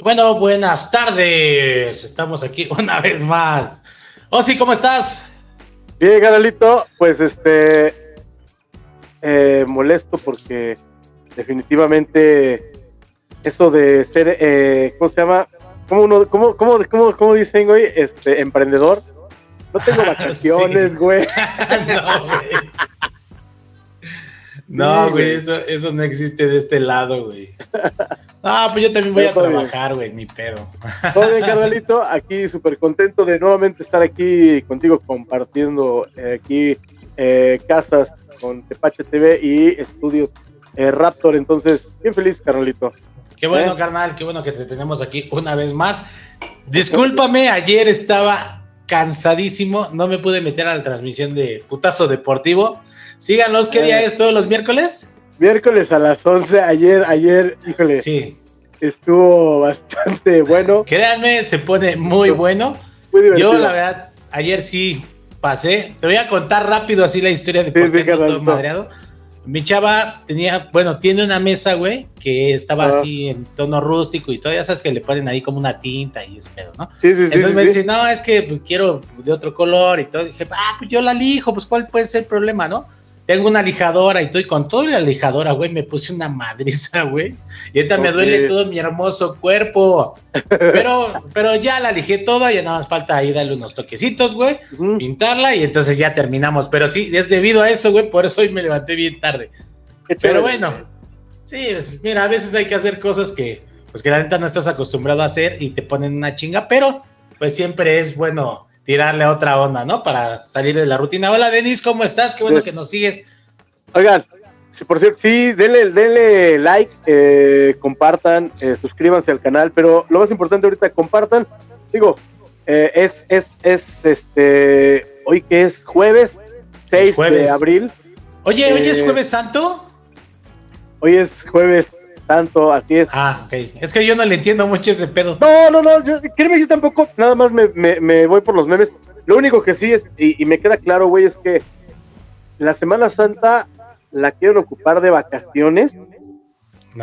Bueno, buenas tardes. Estamos aquí una vez más. Osi, ¿cómo estás? Bien, Garalito, pues este eh, molesto porque definitivamente eso de ser, eh, ¿cómo se llama? ¿Cómo, uno, cómo, cómo, cómo, cómo dicen, güey? Este, emprendedor. No tengo vacaciones, güey. no, güey. No, güey, eso, eso no existe de este lado, güey. No, pues yo también voy a trabajar, güey, ni pedo. Todo bien, carnalito, aquí súper contento de nuevamente estar aquí contigo compartiendo eh, aquí eh, casas con Tepache TV y estudios eh, Raptor. Entonces, bien feliz, carnalito. Qué bueno, carnal, qué bueno que te tenemos aquí una vez más. Discúlpame, ayer estaba cansadísimo, no me pude meter a la transmisión de Putazo Deportivo. Síganlos, ¿qué día es? ¿Todos los miércoles? Miércoles a las 11, ayer, ayer, híjole. Sí. Estuvo bastante bueno. Créanme, se pone muy bueno. Muy divertido. Yo, la verdad, ayer sí pasé. Te voy a contar rápido así la historia de por todo madreado. Mi chava tenía, bueno, tiene una mesa, güey, que estaba así en tono rústico y todo, ya sabes que le ponen ahí como una tinta y ese pedo, ¿no? Sí, sí, sí. Entonces me dice, no, es que pues, quiero de otro color y todo. dije, ah, pues yo la lijo, pues cuál puede ser el problema, ¿no? Tengo una lijadora y estoy con toda la lijadora, güey. Me puse una madriza, güey. Y ahorita me duele todo mi hermoso cuerpo. Pero, pero ya la lijé toda, ya nada más falta ahí darle unos toquecitos, güey. Pintarla y entonces ya terminamos. Pero sí, es debido a eso, güey. Por eso hoy me levanté bien tarde. Pero bueno, sí, pues, mira, a veces hay que hacer cosas que, pues que la neta no estás acostumbrado a hacer y te ponen una chinga, pero pues siempre es bueno tirarle a otra onda, ¿no? Para salir de la rutina. Hola, Denis, ¿cómo estás? Qué bueno que nos sigues. Oigan, por cierto, sí, denle, denle like, eh, compartan, eh, suscríbanse al canal, pero lo más importante ahorita, compartan. Digo, eh, es, es, es, este, hoy que es jueves, 6 de abril. Oye, ¿hoy es jueves santo? Hoy es jueves tanto, así es. Ah, ok. Es que yo no le entiendo mucho ese pedo. No, no, no, yo, créeme, yo tampoco, nada más me, me, voy por los memes. Lo único que sí es, y, me queda claro, güey, es que la Semana Santa la quieren ocupar de vacaciones.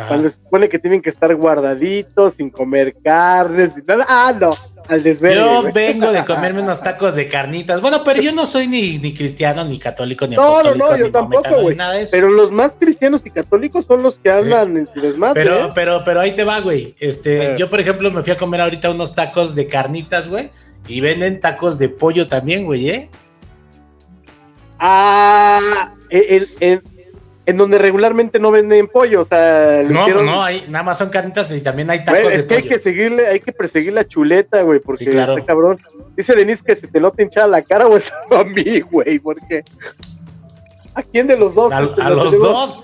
Cuando se supone que tienen que estar guardaditos, sin comer carnes, y nada. Ah, no al Yo vengo de comerme unos tacos de carnitas. Bueno, pero yo no soy ni, ni cristiano, ni católico, ni No, no, no, yo tampoco, güey. Pero los más cristianos y católicos son los que andan en su desmadre. Pero, ¿eh? pero, pero ahí te va, güey. Este, yo, por ejemplo, me fui a comer ahorita unos tacos de carnitas, güey. Y venden tacos de pollo también, güey, ¿eh? Ah, el, el, en donde regularmente no venden pollo, o sea, no, no, hay, nada más son carnitas y también hay tacos. es que hay que seguirle, hay que perseguir la chuleta, güey, porque sí, cabrón. Dice Denise que se te nota hinchada la cara, güey, a mí, güey, porque ¿a quién de los dos? A, los dos.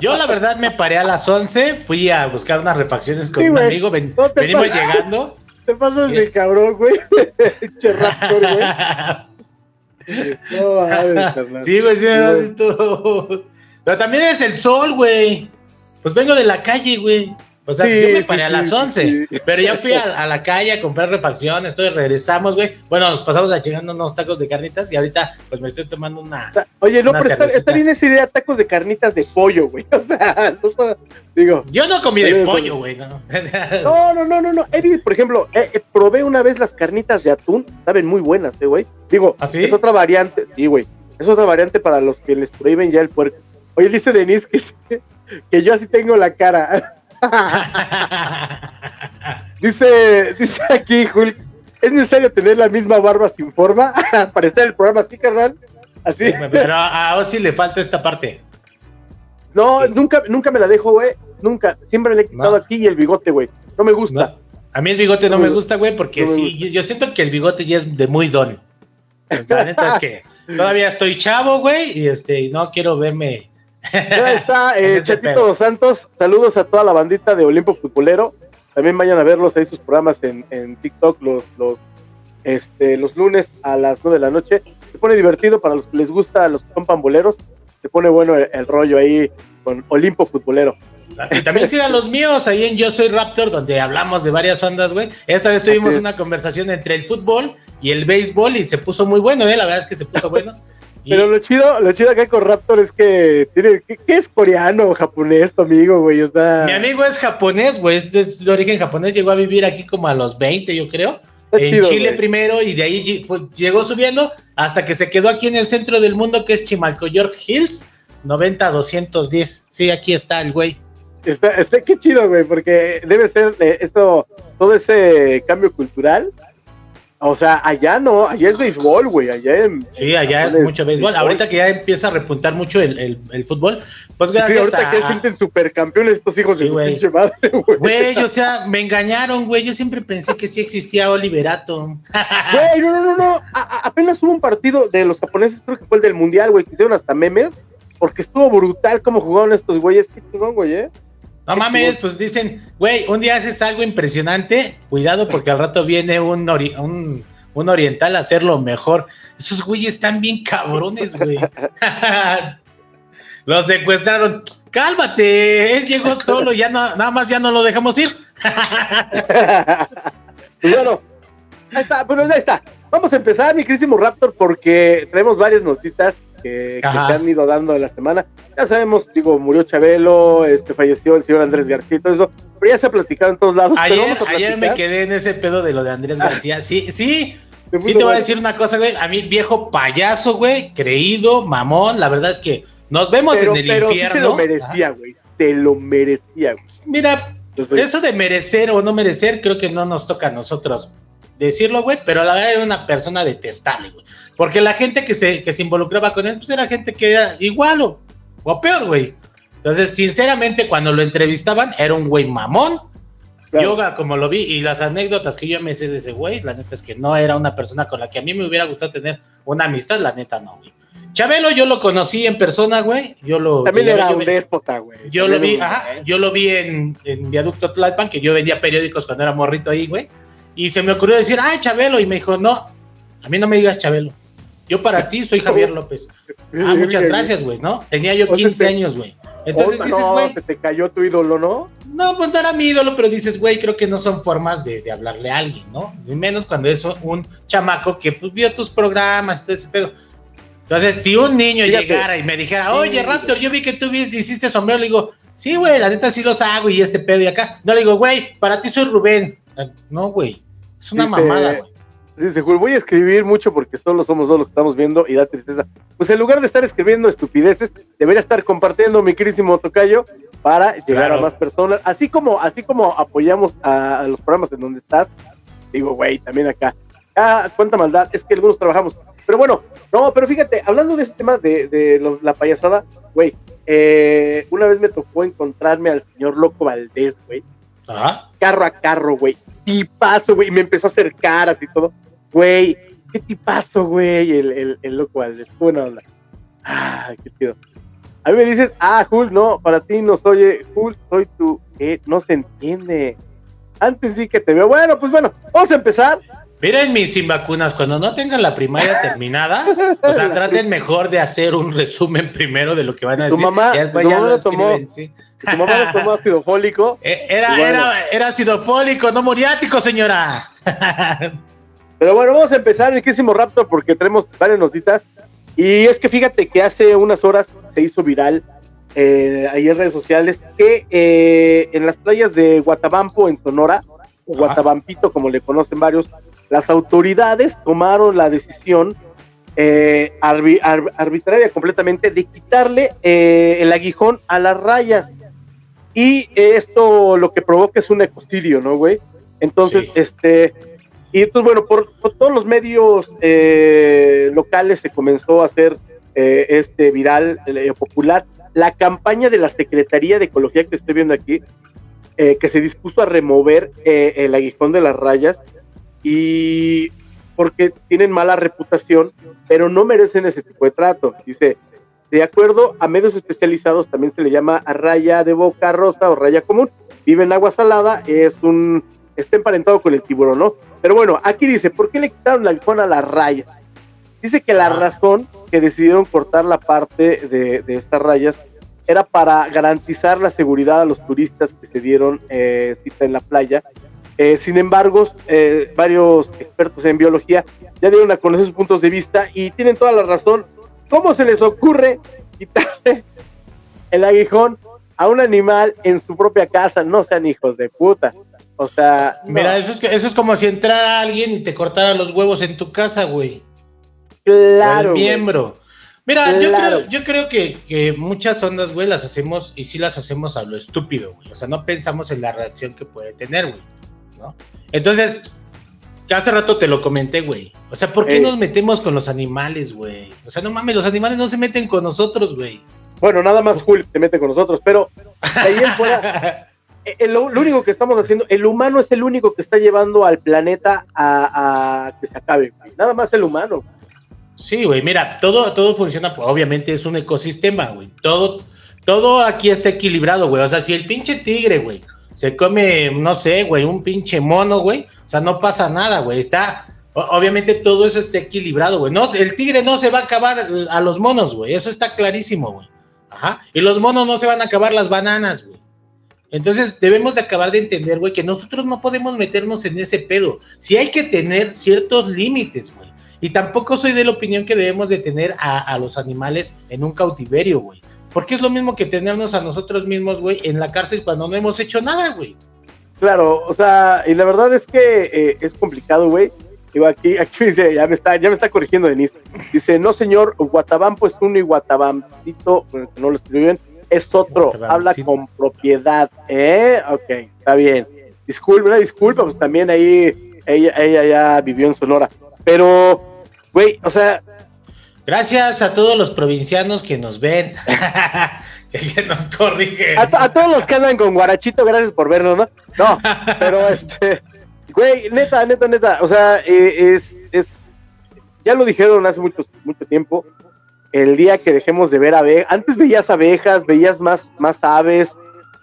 Yo la verdad me paré a las 11, fui a buscar unas refacciones con un amigo, venimos llegando. Te pasas de cabrón, güey. che güey. No, ver, Sí, güey, sí, me todo. Pero también es el sol, güey. Pues vengo de la calle, güey. O sea, yo me paré a las 11, pero ya fui a, la calle a comprar refacciones, entonces regresamos, güey. Bueno, nos pasamos a unos tacos de carnitas y ahorita pues me estoy tomando una. Oye, no, pero está, bien esa idea, tacos de carnitas de pollo, güey. O sea, digo. Yo no comí de pollo, güey, no. no, no, no, no, no. Eddie, por ejemplo, eh, eh, probé una vez las carnitas de atún, saben muy buenas, eh, güey. Digo, ¿Ah, es otra variante, sí, güey. Es otra variante para los que les prohíben ya el puerco Oye, dice Denise que, que yo así tengo la cara. dice, dice aquí, Julio, ¿es necesario tener la misma barba sin forma para estar en el programa así, carnal? Así. Pero a Ozzy le falta esta parte. No, nunca, nunca me la dejo, güey. Nunca. Siempre le he quitado aquí y el bigote, güey. No me gusta. A mí el bigote no, me gusta, güey, porque sí, yo siento que el bigote ya es de muy don. La neta es que todavía estoy chavo, güey, y este, no quiero verme ya está, eh, Chatito Santos. Saludos a toda la bandita de Olimpo Futbolero. También vayan a verlos ahí sus programas en, en TikTok los, los, este, los lunes a las 9 de la noche. Se pone divertido para los que les gusta, los que son pamboleros. Se pone bueno el, rollo ahí con Olimpo Futbolero. Y también sigan los míos ahí en Yo Soy Raptor, donde hablamos de varias ondas, güey. Esta vez tuvimos una conversación entre el fútbol y el béisbol y se puso muy bueno, ¿eh? La verdad es que se puso bueno. Pero lo chido, lo chido acá con Raptor es que tiene, ¿qué, es coreano o japonés tu amigo, güey? O sea... Mi amigo es japonés, güey, es de origen japonés, llegó a vivir aquí como a los 20, yo creo. en Chile primero y de ahí llegó subiendo hasta que se quedó aquí en el centro del mundo que es Chimalcoyork Hills, 90-210. Sí, aquí está el güey. Está, está, qué chido, güey, porque debe ser eh, esto, todo ese cambio cultural o sea, allá no, allá es béisbol, güey, allá en, Sí, allá es mucho béisbol. Ahorita que ya empieza a repuntar mucho el, el, fútbol, pues gracias sí, ahorita que que sienten supercampeones estos hijos de su pinche madre, güey. Güey, o sea, me engañaron, güey, yo siempre pensé que sí existía Oliverato. Güey, no, no, no, no, apenas hubo un partido de los japoneses, creo que fue el del Mundial, güey, que hicieron hasta memes, porque estuvo brutal cómo jugaron estos güeyes, qué chingón, güey, eh. No mames, pues dicen, güey, un día haces algo impresionante, cuidado porque al rato viene un, un, un oriental a hacerlo mejor. Esos güeyes están bien cabrones, güey. lo secuestraron. Cálmate, él llegó solo, ya no, nada más ya no lo dejamos ir. pues bueno, ahí está, bueno, ya está. Vamos a empezar, mi querísimo Raptor, porque traemos varias notitas que, se han ido dando en la semana. Ya sabemos, digo, murió Chabelo, este, falleció el señor Andrés García, todo eso, pero ya se ha platicado en todos lados. Ayer, ayer me quedé en ese pedo de lo de Andrés ah. García. Sí, sí. Sí te voy a decir una cosa, güey. A mí, viejo payaso, güey, creído, mamón. La verdad es que nos vemos en el pero infierno. te lo merecía, güey. Te lo merecía, güey. Mira, eso de merecer o no merecer, creo que no nos toca a nosotros decirlo, güey, pero la verdad era una persona detestable, güey. Porque la gente que se, que se involucraba con él, pues era gente que era igual o, o peor, güey. Entonces, sinceramente, cuando lo entrevistaban, era un güey mamón. Yoga, como lo vi, y las anécdotas que yo me sé de ese güey, la neta es que no era una persona con la que a mí me hubiera gustado tener una amistad, la neta no, güey. Chabelo yo lo conocí en persona, güey. Yo lo También era un déspota, güey. Yo lo vi, ajá, yo lo vi en, en Viaducto Tlalpan, que yo vendía periódicos cuando era morrito ahí, güey. Y se me ocurrió decir, ay, Chabelo. Y me dijo, no, a mí no me digas Chabelo. Yo para ti soy Javier López. Ah, muchas gracias, güey, ¿no? Tenía yo 15 años, güey. Entonces dices, güey. te cayó tu ídolo, ¿no? No, pues no era mi ídolo, pero dices, güey, creo que no son formas de, hablarle a alguien, ¿no? Ni menos cuando es un chamaco que pues, vio tus programas y todo ese pedo. Entonces, si un niño llegara y me dijera, oye, Raptor, yo vi que tú hiciste sombrero, le digo, sí, güey, la neta sí los hago y este pedo y acá. No le digo, güey, para ti soy Rubén. Ah, no, güey. Es una mamada, güey. Dice, voy a escribir mucho porque solo somos dos los que estamos viendo y da tristeza. Pues en lugar de estar escribiendo estupideces, debería estar compartiendo mi querísimo tocayo para llegar a más personas. Así como, así como apoyamos a, los programas en donde estás, digo, güey, también acá. Ah, cuánta maldad, es que algunos trabajamos. Pero bueno, no, pero fíjate, hablando de ese tema de, la payasada, güey, eh, una vez me tocó encontrarme al señor Loco Valdés, güey. Carro a carro, güey tipazo, güey. Y me empezó a hacer caras y todo. Güey, qué tipazo, güey. El, el, el loco Valdés. Buena. Ah, qué chido. A mí me dices, ah, Jul, no, para ti no soy, eh, soy tú. Eh, no se entiende. Antes sí que te veo. Bueno, pues bueno, vamos a empezar. Miren mis sin vacunas, cuando no tengan la primaria terminada, o sea, traten mejor de hacer un resumen primero de lo que van a decir. Tu mamá, tu mamá lo tomó, tu mamá lo tomó ácido fólico. Eh, era, era, era ácido fólico, no muriático, señora. Pero bueno, vamos a empezar, riquísimo Raptor, porque tenemos varias notitas. Y es que fíjate que hace unas horas se hizo viral eh, ahí en redes sociales que eh, en las playas de Guatabampo, en Sonora, o Guatabampito, como le conocen varios, las autoridades tomaron la decisión eh, arbitraria completamente de quitarle eh, el aguijón a las rayas. Y esto lo que provoca es un ecocidio, ¿no, güey? Entonces, este, y entonces, bueno, por, todos los medios eh, locales se comenzó a hacer este viral popular. La campaña de la Secretaría de Ecología que estoy viendo aquí, que se dispuso a remover el aguijón de las rayas, y porque tienen mala reputación, pero no merecen ese tipo de trato. Dice, de acuerdo a medios especializados, también se le llama raya de boca rosa o raya común. Vive en agua salada, es un, está emparentado con el tiburón, ¿no? Pero bueno, aquí dice, ¿por qué le quitaron la aguijón a las rayas? Dice que la razón que decidieron cortar la parte de, estas rayas era para garantizar la seguridad a los turistas que se dieron eh, cita en la playa eh, sin embargo, eh, varios expertos en biología ya dieron a conocer sus puntos de vista y tienen toda la razón. ¿cómo se les ocurre quitarle el aguijón a un animal en su propia casa? No sean hijos de puta. O sea. Mira, eso, es, eso es como si entrara alguien y te cortara los huevos en tu casa, güey. Claro. El miembro. Mira, yo creo, yo creo que, que, muchas ondas, güey, las hacemos y sí las hacemos a lo estúpido, güey. O sea, no pensamos en la reacción que puede tener, güey. ¿No? Entonces, hace rato te lo comenté, güey. O sea, ¿por qué nos metemos con los animales, güey? O sea, no mames, los animales no se meten con nosotros, güey. Bueno, nada más Julio se mete con nosotros, pero ahí en fuera, eh, lo, único que estamos haciendo, el humano es el único que está llevando al planeta a, que se acabe, güey. Nada más el humano. Sí, güey, mira, todo, todo funciona, pues, obviamente es un ecosistema, güey. Todo, todo aquí está equilibrado, güey. O sea, si el pinche tigre, güey, se come, no sé, güey, un pinche mono, güey, o sea, no pasa nada, güey. Está, obviamente todo eso está equilibrado, güey. No, el tigre no se va a acabar a los monos, güey. Eso está clarísimo, güey. Ajá. Y los monos no se van a acabar las bananas, güey. Entonces debemos de acabar de entender, güey, que nosotros no podemos meternos en ese pedo. Si hay que tener ciertos límites, güey. Y tampoco soy de la opinión que debemos de tener a, los animales en un cautiverio, güey. Porque es lo mismo que tenernos a nosotros mismos, güey, en la cárcel cuando no hemos hecho nada, güey. Claro, o sea, y la verdad es que eh, es complicado, güey. Digo, aquí, aquí dice, ya me está, ya me está corrigiendo Denise. Dice, no señor, Guatabampo es uno y Guatabamcito, no lo escriben, es otro, habla con propiedad, ¿eh? Ok, está bien. Disculpa, disculpa, pues también ahí ella, ella ya vivió en Sonora. Pero, güey, o sea... Gracias a todos los provincianos que nos ven, que nos corrigen. A, todos los que andan con Guarachito, gracias por vernos, ¿no? No, pero este... Güey, neta, neta, neta, o sea, eh, es, es... Ya lo dijeron hace mucho, mucho tiempo, el día que dejemos de ver abejas, antes veías abejas, veías más, más aves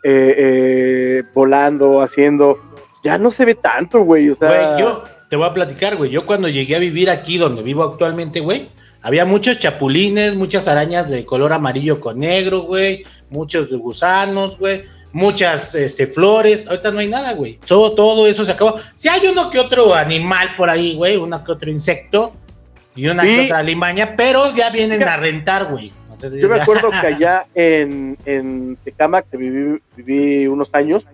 eh, eh, volando, haciendo, ya no se ve tanto, güey, o sea... Güey, yo te voy a platicar, güey, yo cuando llegué a vivir aquí donde vivo actualmente, güey, había muchos chapulines, muchas arañas de color amarillo con negro, güey, muchos gusanos, güey, muchas este, flores, ahorita no hay nada, güey, todo, todo eso se acabó. Si hay uno que otro animal por ahí, güey, uno que otro insecto, y una que otra limaña, pero ya vienen a rentar, güey. yo me acuerdo que allá en, en Tecama, que viví, viví unos años,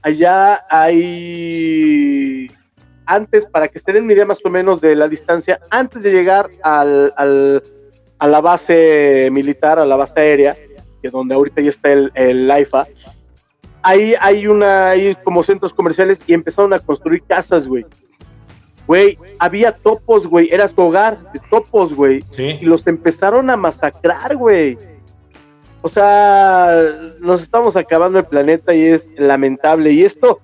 allá hay antes, para que se den una idea más o menos de la distancia, antes de llegar al, al, a la base militar, a la base aérea, que donde ahorita ya está el, el AIFA, ahí hay una, hay como centros comerciales y empezaron a construir casas, güey. Güey, había topos, güey, era su hogar de topos, güey. Y los empezaron a masacrar, güey. O sea, nos estamos acabando el planeta y es lamentable. Y esto,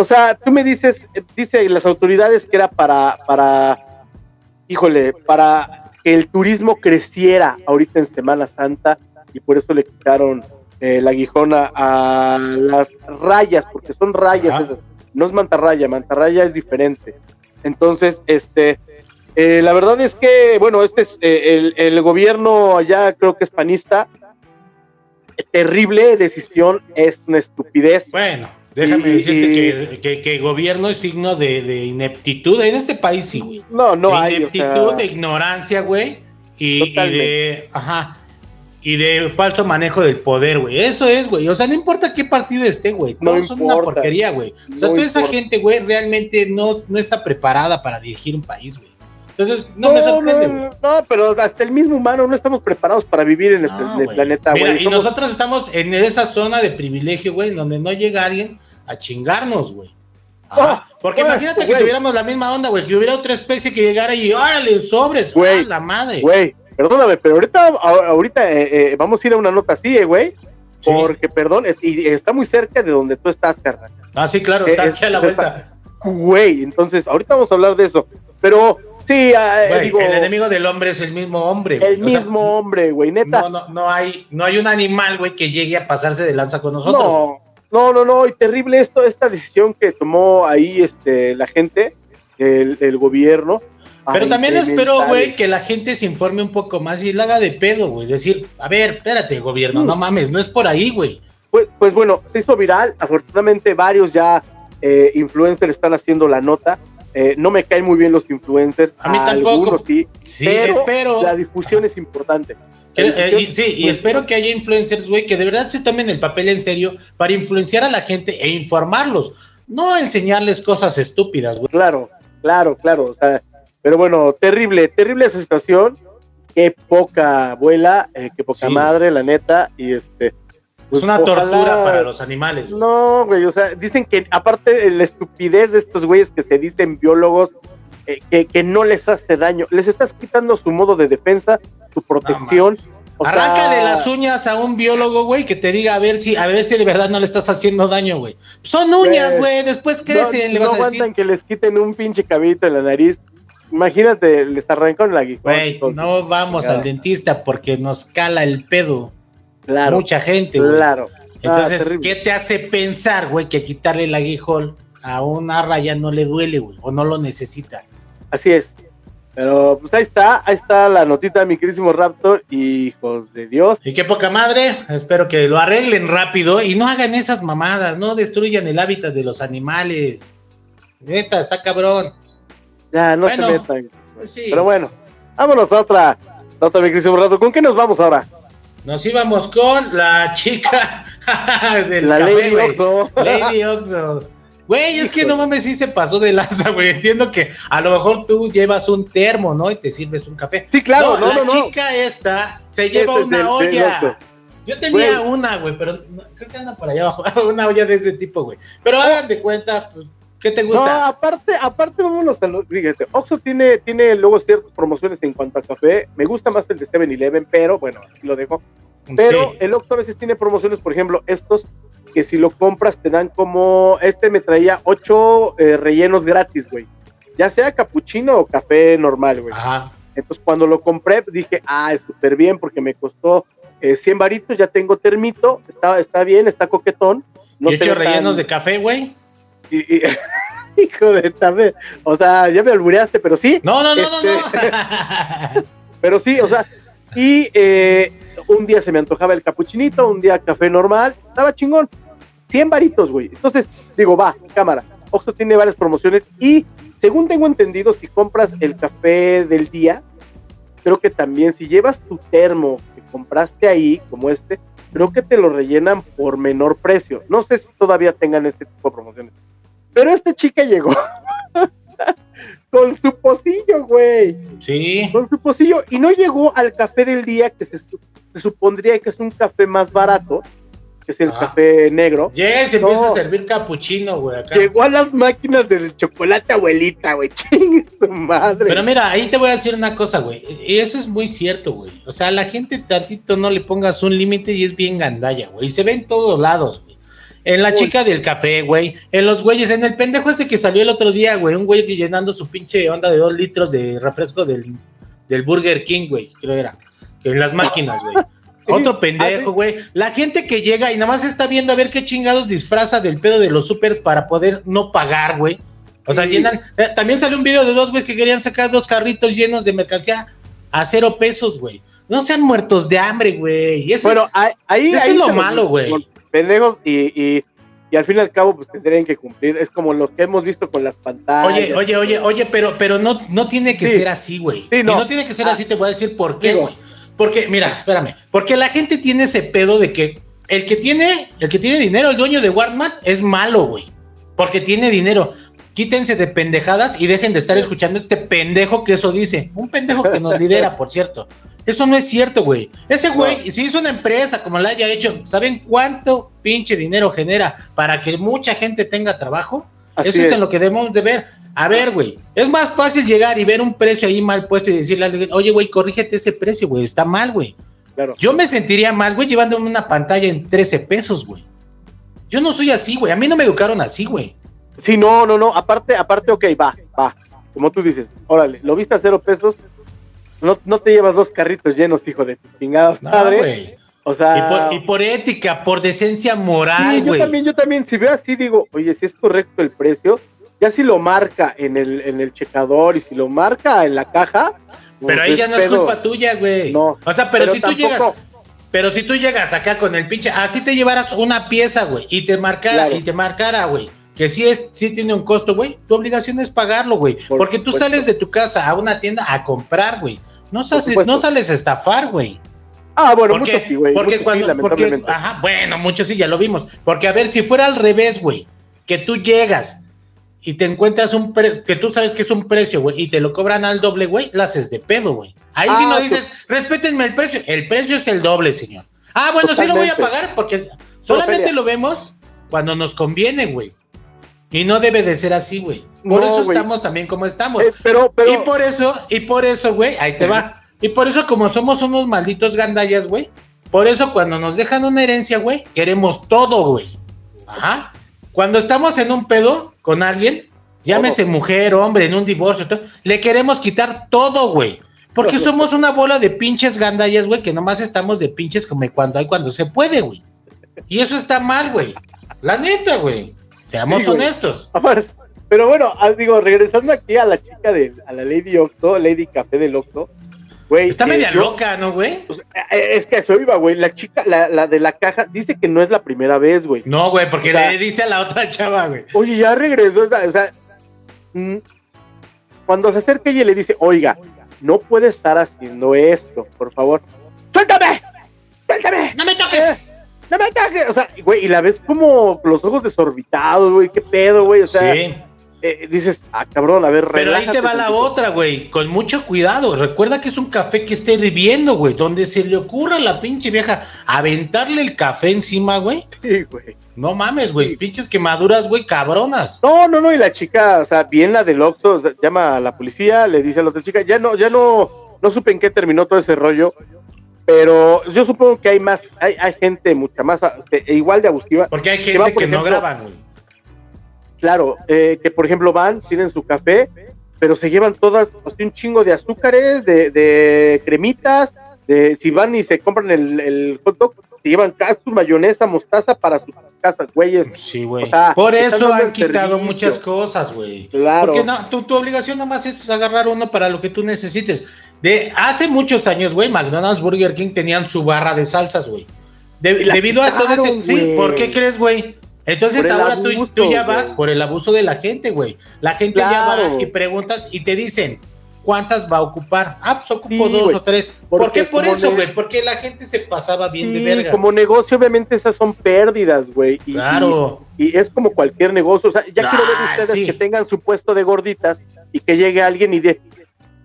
o sea, tú me dices, dice las autoridades que era para, para, híjole, para que el turismo creciera ahorita en Semana Santa y por eso le quitaron eh, la aguijona a las rayas, porque son rayas esas. No es mantarraya, mantarraya es diferente. Entonces, este, eh, la verdad es que, bueno, este es eh, el, gobierno allá creo que es panista. Terrible decisión, es una estupidez. Bueno, déjame decirte que, el gobierno es signo de, ineptitud. En este país sí, güey. No, no hay. Ineptitud, de ignorancia, güey. Y, y, de. Ajá y de falso manejo del poder, güey. Eso es, güey. O sea, no importa qué partido esté, güey. Todos son una porquería, güey. O sea, toda esa gente, güey, realmente no, no está preparada para dirigir un país, güey. Entonces, no, me sorprende, güey. No, pero hasta el mismo humano no estamos preparados para vivir en el, planeta, güey. Y nosotros estamos en esa zona de privilegio, güey, donde no llega alguien a chingarnos, güey. Oh, porque imagínate que tuviéramos la misma onda, güey, que hubiera otra especie que llegara y órale, sobres, güey, la madre. Güey, Perdóname, pero ahorita, ahorita eh, eh, vamos a ir a una nota así, eh, güey. Porque, perdón, y está muy cerca de donde tú estás, carnal. Ah, sí, claro, está aquí a la vuelta. Güey, entonces, ahorita vamos a hablar de eso. Pero, sí, ah, digo, el enemigo del hombre es el mismo hombre. El mismo hombre, güey, neta. No, no, no hay, no hay un animal, güey, que llegue a pasarse de lanza con nosotros. No, no, no, no, y terrible esto, esta decisión que tomó ahí este, la gente, el, el gobierno pero también espero, güey, que la gente se informe un poco más y la haga de pedo, güey. Decir, a ver, espérate, gobierno, no mm. mames, no es por ahí, güey. Pues, pues bueno, se hizo viral. Afortunadamente, varios ya eh, influencers están haciendo la nota. Eh, no me caen muy bien los influencers. A mí tampoco. Sí, pero, la difusión es importante. Eh, sí, y espero que haya influencers, güey, que de verdad se tomen el papel en serio para influenciar a la gente e informarlos, no enseñarles cosas estúpidas, güey. Claro, claro, claro. O sea, pero bueno, terrible, terrible esa situación. Qué poca abuela, eh, qué poca madre, la neta. Y este. Pues es una tortura para los animales. No, güey, o sea, dicen que aparte de la estupidez de estos güeyes que se dicen biólogos, eh, que, que, no les hace daño, les estás quitando su modo de defensa, su protección. Arráncale las uñas a un biólogo, güey, que te diga a ver si, a ver si de verdad no le estás haciendo daño, güey. Son uñas, güey, después crecen. No, no aguantan que les quiten un pinche cabito en la nariz. Imagínate, les arrancaron la aguijón. Güey, no vamos al dentista porque nos cala el pedo. Claro. Mucha gente, güey. Claro. Entonces, ¿qué te hace pensar, güey, que quitarle el aguijón a una raya no le duele, güey, o no lo necesita? Así es. Pero pues ahí está, ahí está la notita de mi querísimo Raptor, hijos de Dios. Y qué poca madre, espero que lo arreglen rápido y no hagan esas mamadas, no destruyan el hábitat de los animales. Neta, está cabrón. Ya, no se metan. Pues Pero bueno, vámonos a otra, otra mi querísimo Raptor. ¿Con qué nos vamos ahora? Nos íbamos con la chica del la Lady Oxo. Lady Oxo. Güey, es que no mames, sí se pasó de lanza, güey. Entiendo que a lo mejor tú llevas un termo, ¿no? Y te sirves un café. Sí, claro, no, no, la chica esta se lleva una olla. Yo tenía una, güey, pero creo que anda por allá abajo. una olla de ese tipo, güey. Pero hagan de cuenta, pues, ¿qué te gusta? No, aparte, aparte, vámonos a los. Fíjate, Oxxo tiene, tiene luego ciertas promociones en cuanto a café. Me gusta más el de 7-Eleven, pero bueno, aquí lo dejo. Pero el Oxxo a veces tiene promociones, por ejemplo, estos que si lo compras te dan como, este me traía ocho eh, rellenos gratis, güey. Ya sea capuchino o café normal, güey. Ajá. Entonces cuando lo compré dije, ah, es súper bien porque me costó eh, 100 varitos, ya tengo termito, está, está bien, está coquetón. No ¿Y ocho rellenos de café, güey? Y, hijo de tarde, o sea, ya me albureaste, pero sí. No, no, no, no, no. Este, pero sí, o sea, y eh, un día se me antojaba el capuchinito, un día café normal, estaba chingón. 100 varitos, güey. Entonces, digo, va, cámara. Oxxo tiene varias promociones y según tengo entendido, si compras el café del día, creo que también si llevas tu termo que compraste ahí, como este, creo que te lo rellenan por menor precio. No sé si todavía tengan este tipo de promociones. Pero esta chica llegó con su pocillo, güey. Sí. Con su pocillo. Y no llegó al café del día que se, se supondría que es un café más barato que es el café negro. Llega y se empieza a servir capuchino, güey. Llegó a las máquinas del chocolate abuelita, güey. Chingue su madre. Pero mira, ahí te voy a decir una cosa, güey. Y eso es muy cierto, güey. O sea, a la gente tantito no le pongas un límite y es bien gandalla, güey. Y se ve en todos lados, güey. En la chica del café, güey. En los güeyes, en el pendejo ese que salió el otro día, güey. Un güey llenando su pinche onda de dos litros de refresco del, del Burger King, güey. Creo era. Que en las máquinas, güey. Otro pendejo, güey. La gente que llega y nada más está viendo a ver qué chingados disfraza del pedo de los supers para poder no pagar, güey. O sea, llenan. Eh, también salió un video de dos güey que querían sacar dos carritos llenos de mercancía a cero pesos, güey. No sean muertos de hambre, güey. Eso bueno, es, ahí, eso es lo malo, güey. Pendejos y, y, al fin y al cabo, pues tendrían que cumplir. Es como lo que hemos visto con las pantallas. Oye, oye, oye, oye, pero, pero no, no tiene que ser así, güey. Sí, no. Y no tiene que ser ah. así, te voy a decir por qué, güey. Porque, mira, espérame, porque la gente tiene ese pedo de que el que tiene, el que tiene dinero, el dueño de Walmart, es malo, güey. Porque tiene dinero. Quítense de pendejadas y dejen de estar escuchando este pendejo que eso dice. Un pendejo que nos lidera, por cierto. Eso no es cierto, güey. Ese güey, si hizo una empresa como la haya hecho, ¿saben cuánto pinche dinero genera para que mucha gente tenga trabajo? eso es, en lo que debemos de ver. A ver, güey, es más fácil llegar y ver un precio ahí mal puesto y decirle a alguien, oye, güey, corrígete ese precio, güey, está mal, güey. Claro. Yo me sentiría mal, güey, llevándome una pantalla en 13 pesos, güey. Yo no soy así, güey. A mí no me educaron así, güey. Sí, no, no, no. Aparte, aparte, ok, va, va. Como tú dices, órale, lo viste a cero pesos, no, no te llevas dos carritos llenos, hijo de chingada no. O sea. Y por, ética, por decencia moral, güey. yo también, yo también, si veo así, digo, oye, si es correcto el precio, ya si lo marca en el, en el checador y si lo marca en la caja. Pero ahí pues ya no es culpa tuya, güey. No. O sea, pero, si tú llegas. Pero si tú llegas acá con el pinche, así te llevaras una pieza, güey, y te marcara, y te marcara, güey, que sí, es, sí tiene un costo, güey, tu obligación es pagarlo, güey. Porque tú sales de tu casa a una tienda a comprar, güey. No, sales, no sales a estafar, güey. Ah, bueno, muchos sí, güey. Porque cuando, porque, ajá, bueno, muchos sí, ya lo vimos. Porque a ver, si fuera al revés, güey, que tú llegas y te encuentras un que tú sabes que es un precio, güey, y te lo cobran al doble, güey, la haces de pedo, güey. Ahí sí no ah, dices, respétenme el precio. El precio es el doble, señor. Ah, bueno, sí lo voy a pagar porque solamente lo vemos cuando nos conviene, güey. Y no debe de ser así, güey. Por eso estamos también como estamos. Eh, pero, pero... Y por eso, y por eso, güey, ahí te va. Y por eso, como somos unos malditos gandallas, güey. Por eso, cuando nos dejan una herencia, güey, queremos todo, güey. Ajá. Cuando estamos en un pedo con alguien, llámese mujer, hombre, en un divorcio, le queremos quitar todo, güey. Porque somos una bola de pinches gandallas, güey, que nomás estamos de pinches como cuando hay cuando se puede, güey. Y eso está mal, güey. La neta, güey. Seamos honestos. Pero bueno, ah, digo, regresando aquí a la chica de, a la Lady Octo, Lady Café del Octo, güey. Está media loca, ¿no, güey? Pues, eh, es que eso iba, güey. La chica, la, la, de la caja, dice que no es la primera vez, güey. No, güey, porque le dice a la otra chava, güey. Oye, ya regresó, o sea, mm, cuando se acerca ella le dice, oiga, no puede estar haciendo esto, por favor. ¡Suéltame! ¡Suéltame! ¡No me toques! Eh, no me toques. O sea, güey, y la ves como los ojos desorbitados, güey, qué pedo, güey. O sea, sí. Eh, dices, ah, cabrón, a ver, Pero ahí te va la otra, güey, con mucho cuidado. Recuerda que es un café que esté hirviendo, güey, donde se le ocurra a la pinche vieja aventarle el café encima, güey. Sí, güey. No mames, güey, pinches quemaduras, güey, cabronas. No, no, no, y la chica, o sea, bien la del Oxxo, llama a la policía, le dice a la otra chica, ya no, ya no, no supe en qué terminó todo ese rollo, pero yo supongo que hay más, hay, hay gente mucha más, e igual de abusiva. Porque hay gente que, no graban, güey Claro, eh, que por ejemplo van, piden su café, pero se llevan todas pues, un chingo de azúcares, de, cremitas, de si van y se compran el, el hot dog, se llevan castus, mayonesa, mostaza para sus casas, güeyes. Sí, güey. por eso han quitado muchas cosas, güey. Claro. Porque no, tu, tu, obligación nomás es agarrar uno para lo que tú necesites. De hace muchos años, güey, McDonald's, Burger King tenían su barra de salsas, güey. debido a todo ese... Sí, ¿por qué crees, güey? Entonces ahora tú, ya vas por el abuso de la gente, güey. La gente ya va y preguntas y te dicen, ¿cuántas va a ocupar? Ah, pues ocupo dos o tres. ¿Por qué por eso, güey? Porque la gente se pasaba bien de verga. como negocio, obviamente esas son pérdidas, güey. Claro. Y, es como cualquier negocio. O sea, ya quiero ver ah, ustedes que tengan su puesto de gorditas y que llegue alguien y de,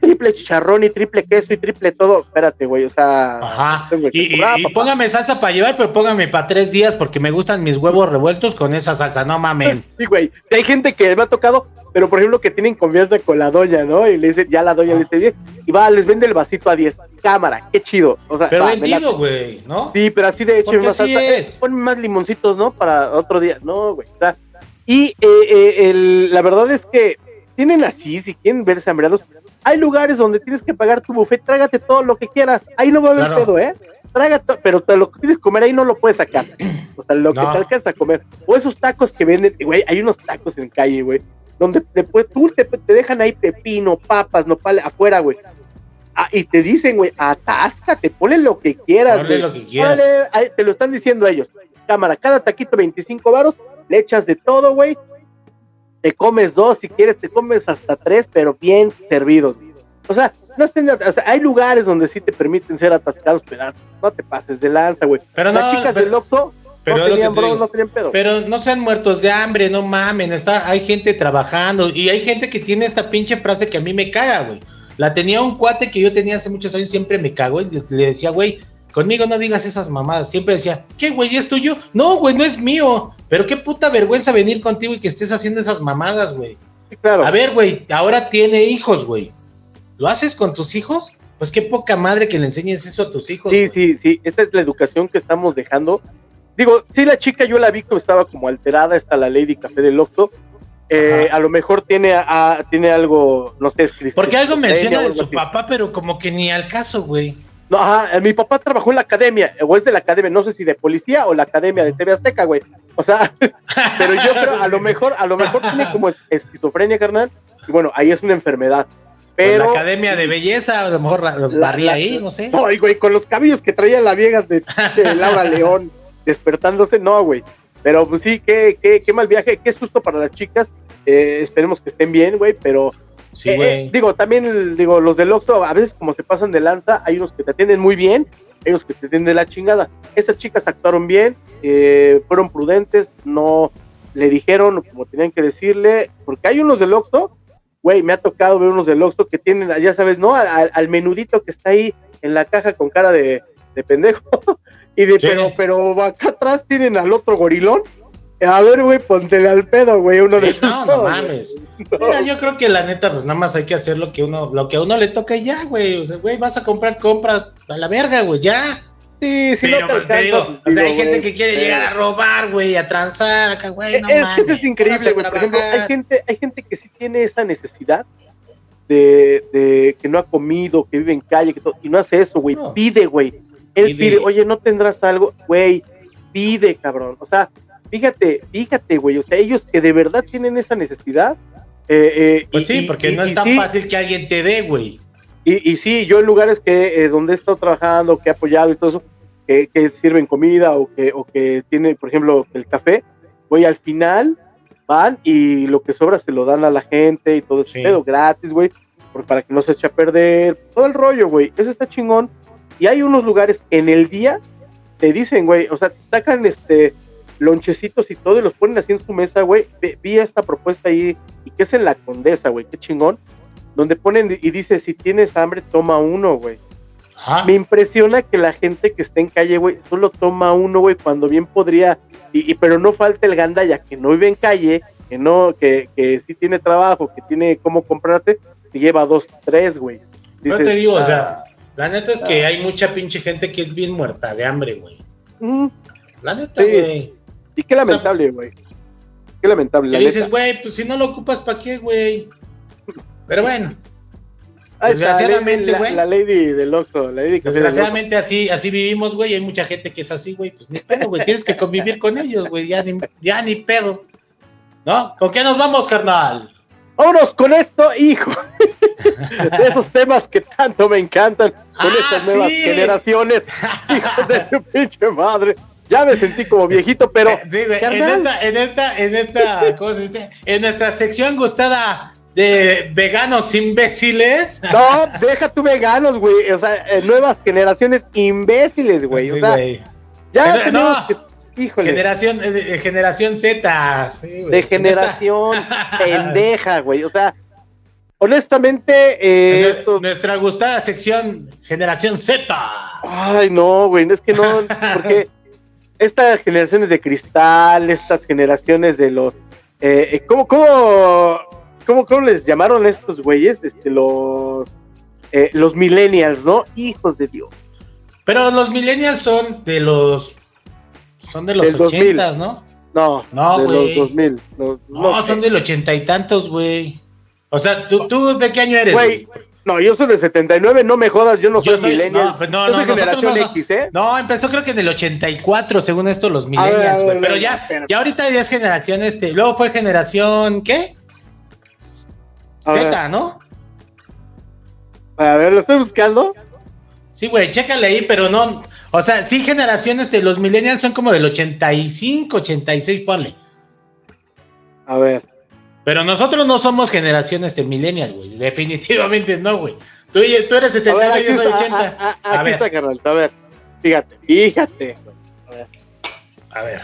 triple chicharrón y triple queso y triple todo. Espérate, güey, o sea. Ajá. Y, póngame salsa para llevar, pero póngame para tres días porque me gustan mis huevos revueltos con esa salsa, no mamen. Sí, güey. Hay gente que me ha tocado, pero por ejemplo que tienen confianza con la doña, ¿no? Y le dice, ya la doña le dice bien, y va, les vende el vasito a 10. Cámara, qué chido. O sea, pero vendido, güey, ¿no? Sí, pero así de hecho, más salsa, eh, ponme más limoncitos, ¿no? Para otro día. No, güey. O sea, y eh, eh, el, la verdad es que tienen así, si quieren verse hambreados, hay lugares donde tienes que pagar tu buffet, trágate todo lo que quieras. Ahí no va a haber pedo, ¿eh? Trágate, pero te lo que tienes que comer ahí no lo puedes sacar. O sea, lo que te alcanza a comer. O esos tacos que venden, güey, hay unos tacos en calle, güey, donde después tú te, dejan ahí pepino, papas, nopal, afuera, güey. Ah, y te dicen, güey, atáscate, ponle lo que quieras, güey. Lo que quieras. te lo están diciendo ellos. Cámara, cada taquito 25 varos, le echas de todo, güey, te comes dos, si quieres te comes hasta tres, pero bien servidos. O sea, no estén, o sea, hay lugares donde sí te permiten ser atascados, pero no te pases de lanza, güey. Pero Las chicas del loco pero no tenían bro, no tenían pedo. Pero no sean muertos de hambre, no mamen, está, hay gente trabajando y hay gente que tiene esta pinche frase que a mí me caga, güey. La tenía un cuate que yo tenía hace muchos años, siempre me cago, y le decía, güey, conmigo no digas esas mamadas. Siempre decía, ¿qué, güey, es tuyo? No, güey, no es mío. Pero qué puta vergüenza venir contigo y que estés haciendo esas mamadas, güey. claro. A ver, güey, ahora tiene hijos, güey. ¿Lo haces con tus hijos? Pues qué poca madre que le enseñes eso a tus hijos. Sí, sí, sí. Esta es la educación que estamos dejando. Digo, sí, la chica yo la vi que estaba como alterada, está la Lady Café del Octo. Eh, a lo mejor tiene, a, tiene algo, no sé, es Porque algo menciona de su papá, pero como que ni al caso, güey. No, ajá, mi papá trabajó en la academia, o es de la academia, no sé si de policía o la academia de TV Azteca, güey. O sea, pero yo creo, a lo mejor, a lo mejor tiene como esquizofrenia, carnal, y bueno, ahí es una enfermedad. Pues la academia de belleza, a lo mejor barría ahí, no sé. No, güey, con los cabellos que traía la vieja de, Laura León despertándose, no, güey. Pero pues sí, qué, qué, qué mal viaje, qué susto para las chicas. Eh, esperemos que estén bien, güey, pero Sí, eh, güey. eh, digo, también digo, los del Oxxo, a veces como se pasan de lanza, hay unos que te atienden muy bien, unos que te atienden de la chingada. Esas chicas actuaron bien, eh, fueron prudentes, no le dijeron como tenían que decirle, porque hay unos del Oxxo, güey, me ha tocado ver unos del Oxxo que tienen, ya sabes, ¿no? Al, al menudito que está ahí en la caja con cara de, de pendejo. y de, Sí. pero, pero acá atrás tienen al otro gorilón. A ver, güey, póntele al pedo, güey, uno de no, no mames. Mira, yo creo que la neta, pues nada más hay que hacer lo que uno, lo que a uno le toca y ya, güey. O sea, güey, vas a comprar, compra a la verga, güey, ya. Sí, sí, Pero no te pues, te digo, o sea, hay gente que quiere pero- llegar a robar, güey, a transar, acá, güey, no es mames. que eso es increíble, güey. Por ejemplo, hay gente, hay gente que sí tiene esa necesidad de, de que no ha comido, que vive en calle, que todo, y no hace eso, güey. No. Pide, güey. Él Pide. pide. oye, ¿no tendrás algo? Güey, pide, cabrón. O sea, fíjate, fíjate, güey. O sea, ellos que de verdad tienen esa necesidad. eh, eh, Pues y- sí, porque y- no y es tan sí, fácil que alguien te dé, güey. y, sí, yo en lugares que eh, donde he estado trabajando, que he apoyado y todo eso, que, que sirven comida o que, o que tiene, por ejemplo, el café, güey, al final van y lo que sobra se lo dan a la gente y todo ese Sí. pedo gratis, güey, para que no se eche a perder, todo el rollo, güey, eso está chingón. Y hay unos lugares que en el día te dicen, güey, o sea, sacan este lonchecitos y todo y los ponen así en su mesa, güey. Ve- Vi esta propuesta ahí y que es en la Condesa, güey, qué chingón donde ponen y dice, si tienes hambre, toma uno, güey. Ajá. Me impresiona que la gente que está en calle, güey, solo toma uno, güey, cuando bien podría, y, y- pero no falta el gandaya que no vive en calle, que no, que, que sí tiene trabajo, que tiene cómo comprarse, te lleva dos, tres, güey. Yo Dices, te digo, o ah, sea, la neta es que hay mucha pinche gente que es bien muerta de hambre, güey. La neta, Sí. Y qué lamentable, güey. Qué lamentable, la Y dices, neta. güey, pues si no lo ocupas, ¿para qué, güey? Pero bueno, Ahí desgraciadamente, la, güey. la lady del Oxxo, la lady que desgraciadamente así, así vivimos, güey. Hay mucha gente que es así, güey. Pues ni pedo, güey. Tienes que convivir con ellos, güey. Ya ni, ya ni pedo. ¿No? ¿Con qué nos vamos, carnal? Vámonos con esto, hijo. de esos temas que tanto me encantan con Ah, estas nuevas sí. generaciones. Hijos de su pinche madre. Ya me sentí como viejito, pero Sí, güey. En esta, en esta, en esta, ¿cómo se dice? En nuestra sección gustada de veganos imbéciles. no, deja tu veganos, güey. O sea, eh, nuevas generaciones imbéciles, güey. O Sí, sea, güey. ya no. que. Híjole. Generación, eh, generación Z. Sí, güey. de esta- generación pendeja, güey. O sea, honestamente, eh, Nuestra gustada sección Generación Z. Ay, no, güey, es que no, porque estas generaciones de cristal, estas generaciones de los, eh, eh, ¿cómo, cómo, cómo, cómo les llamaron estos güeyes? Este, los, eh, los millennials, ¿no? Hijos de Dios. Pero los millennials son de los. Son de los Del 2000. ochentas, ¿no? No, No, de los 2000. los- No, sé. son del ochenta y tantos, güey. O sea, ¿tú, ¿tú de qué año eres? Güey, no, yo soy de 79, no me jodas, yo no Yo soy, millennial. no, no, yo no, soy nosotros generación no, no. X, ¿eh? No, empezó creo que en el 84, según esto, los millennials, güey. Pero ya, espérame. ya ahorita ya es generación, este. Luego fue generación, ¿qué? A ver, Z, ¿no? a ver, lo estoy buscando. Sí, güey, chécale ahí, pero no. O sea, sí, generaciones de los millennials son como del 85, 86, ponle. A ver. Pero nosotros no somos generación este millennial, güey. Definitivamente no, güey. Tú, tú eres A ver, 79 y yo soy está, 80. a- a- A aquí ver, está, carnal. A ver, fíjate, fíjate. güey. a ver.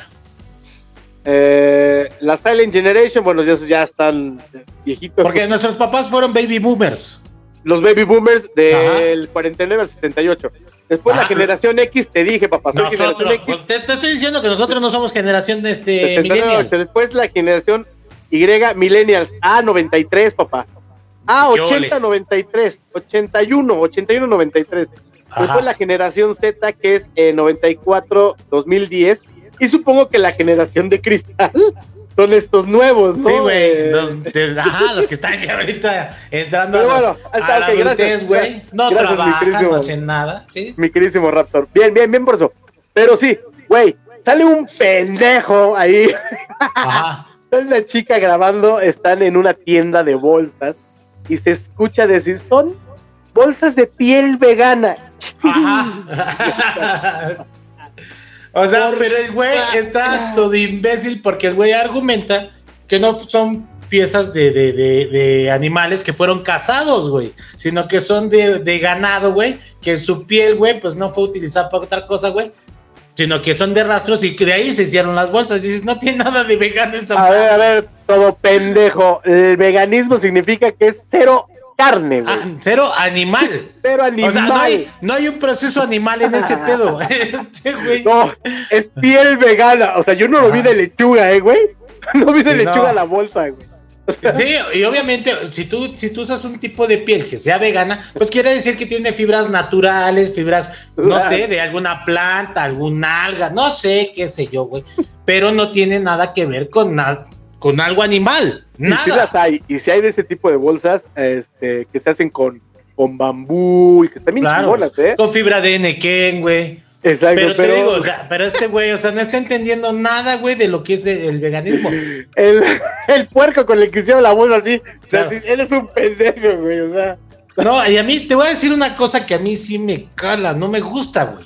Eh, la Silent Generation, bueno, ya, ya están viejitos. Porque nuestros papás fueron baby boomers. Los baby boomers del 49 al 78. Después la Ah. generación X, te dije, papá, soy Nosotros, generación X. te, te estoy diciendo que nosotros no somos generación de este 79, millennial. Después la generación Y, Millennials, A, 93, papá. A, ¿Qué ole? 80, 93, 81, 81, 93. Ajá. Después la generación Z, que es eh, 94, 2010. Y supongo que la generación de cristal son estos nuevos, ¿no? Sí, güey. Eh, ajá, los que están ya ahorita entrando Pero a, bueno, está, a la ok, gracias, adultez, güey. gracias, No gracias, trabajan, no hacen nada, ¿sí? mi queridísimo Raptor. Bien, bien, bien por eso. Pero sí, güey, sale un pendejo ahí. Ajá. Una chica grabando, están en una tienda de bolsas y se escucha decir, son bolsas de piel vegana. Ajá. O sea, pero el güey está todo imbécil porque el güey argumenta que no son piezas de, de, de, animales que fueron cazados, güey, sino que son de, ganado, güey, que su piel, güey, pues no fue utilizada para otra cosa, güey, sino que son de rastros y que de ahí se hicieron las bolsas. Y dices, no tiene nada de vegano esa A ver, a ver, todo pendejo. El veganismo significa que es cero carne, güey. Ah, cero animal. Cero animal. O sea, no hay, no hay un proceso animal en ese pedo. Este, güey. No, es piel vegana. O sea, yo no lo vi de lechuga, eh, güey. No vi de lechuga la bolsa, güey. Sí, y obviamente, si tú, si tú usas un tipo de piel que sea vegana, pues quiere decir que tiene fibras naturales, fibras, no sé, de alguna planta, alguna alga, no sé, qué sé yo, güey. Pero no tiene nada que ver con, con algo animal. Nada. Y si las hay, y si hay de ese tipo de bolsas este, que se hacen con, con bambú y que están bien claro, ¿eh? Con fibra de Nequén, güey. Exacto, pero, te digo, o sea, pero este güey, o sea, no está entendiendo nada, güey, de lo que es el, veganismo. El, el, puerco con el que hicieron la voz así, él es un pendejo, güey, o sea. No, y a mí te voy a decir una cosa que a mí sí me cala, no me gusta, güey.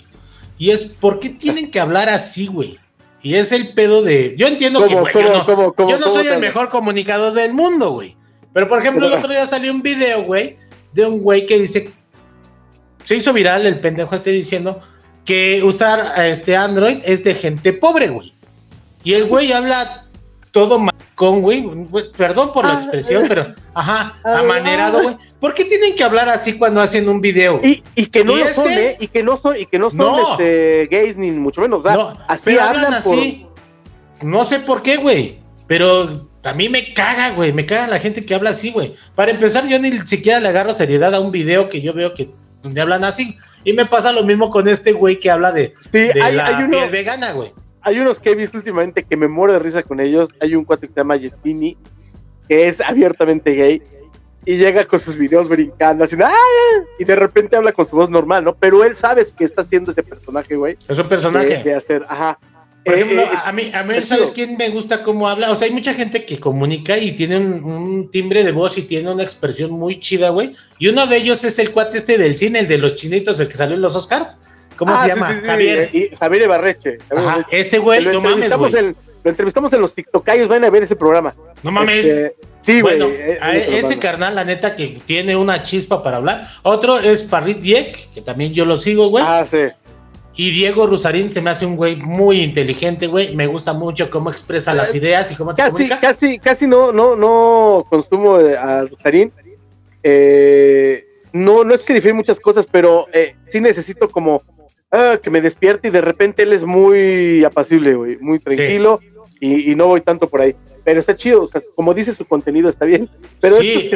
Y es, ¿por qué tienen que hablar así, güey? Y es el pedo de. Yo entiendo que, güey, yo no, yo no soy el mejor comunicador del mundo, güey. Pero, por ejemplo, el otro día salió un video, güey, de un güey que dice. Se hizo viral el pendejo este diciendo que usar este Android es de gente pobre, güey. Y el güey habla todo con güey. Perdón por la ah, expresión, pero, ajá, ah, amanerado, güey. ¿Por qué tienen que hablar así cuando hacen un video? Y, y que no lo son, este ¿eh? Y que no son, y que no son Este, gays, ni mucho menos. no, así hablan, así. No sé por qué, güey. Pero a mí me caga, güey. Me caga la gente que habla así, güey. Para empezar, yo ni siquiera le agarro seriedad a un video que yo veo que donde hablan así. Y me pasa lo mismo con este güey que habla de, la piel vegana, güey. Hay unos que he visto últimamente que me muero de risa con ellos. Hay un cuate que se llama Yesini, que es abiertamente gay. Y llega con sus videos brincando, así, y de repente habla con su voz normal, ¿no? Pero él sabe que está haciendo ese personaje, güey. Es un personaje. De, hacer, ajá. Por ejemplo, eh, a mí, a mí ¿sabes quién me gusta cómo habla? O sea, hay mucha gente que comunica y tiene un, timbre de voz y tiene una expresión muy chida, güey. Y uno de ellos es el cuate este del cine, el de los chinitos, el que salió en los Oscars. ¿Cómo se ah, llama? Javier. Y, Javier Ibarreche. ese güey, no mames, güey. lo entrevistamos en los TikTokayos, vayan a ver ese programa. No mames. Este, sí, güey. Bueno, e, ese carnal, la neta, que tiene una chispa para hablar. Otro es Farid Diek, que también yo lo sigo, güey. Ah, sí. Y Diego Rusarín se me hace un güey muy inteligente, güey. Me gusta mucho cómo expresa las eh, ideas y cómo te casi, Casi, casi no, no, no consumo a Rusarín. Eh, no, no es que difiere muchas cosas, pero eh, sí necesito como ah, que me despierte y de repente él es muy apacible, güey, muy tranquilo y, y, no voy tanto por ahí pero está chido, o sea, como dice su contenido está bien. Pero sí,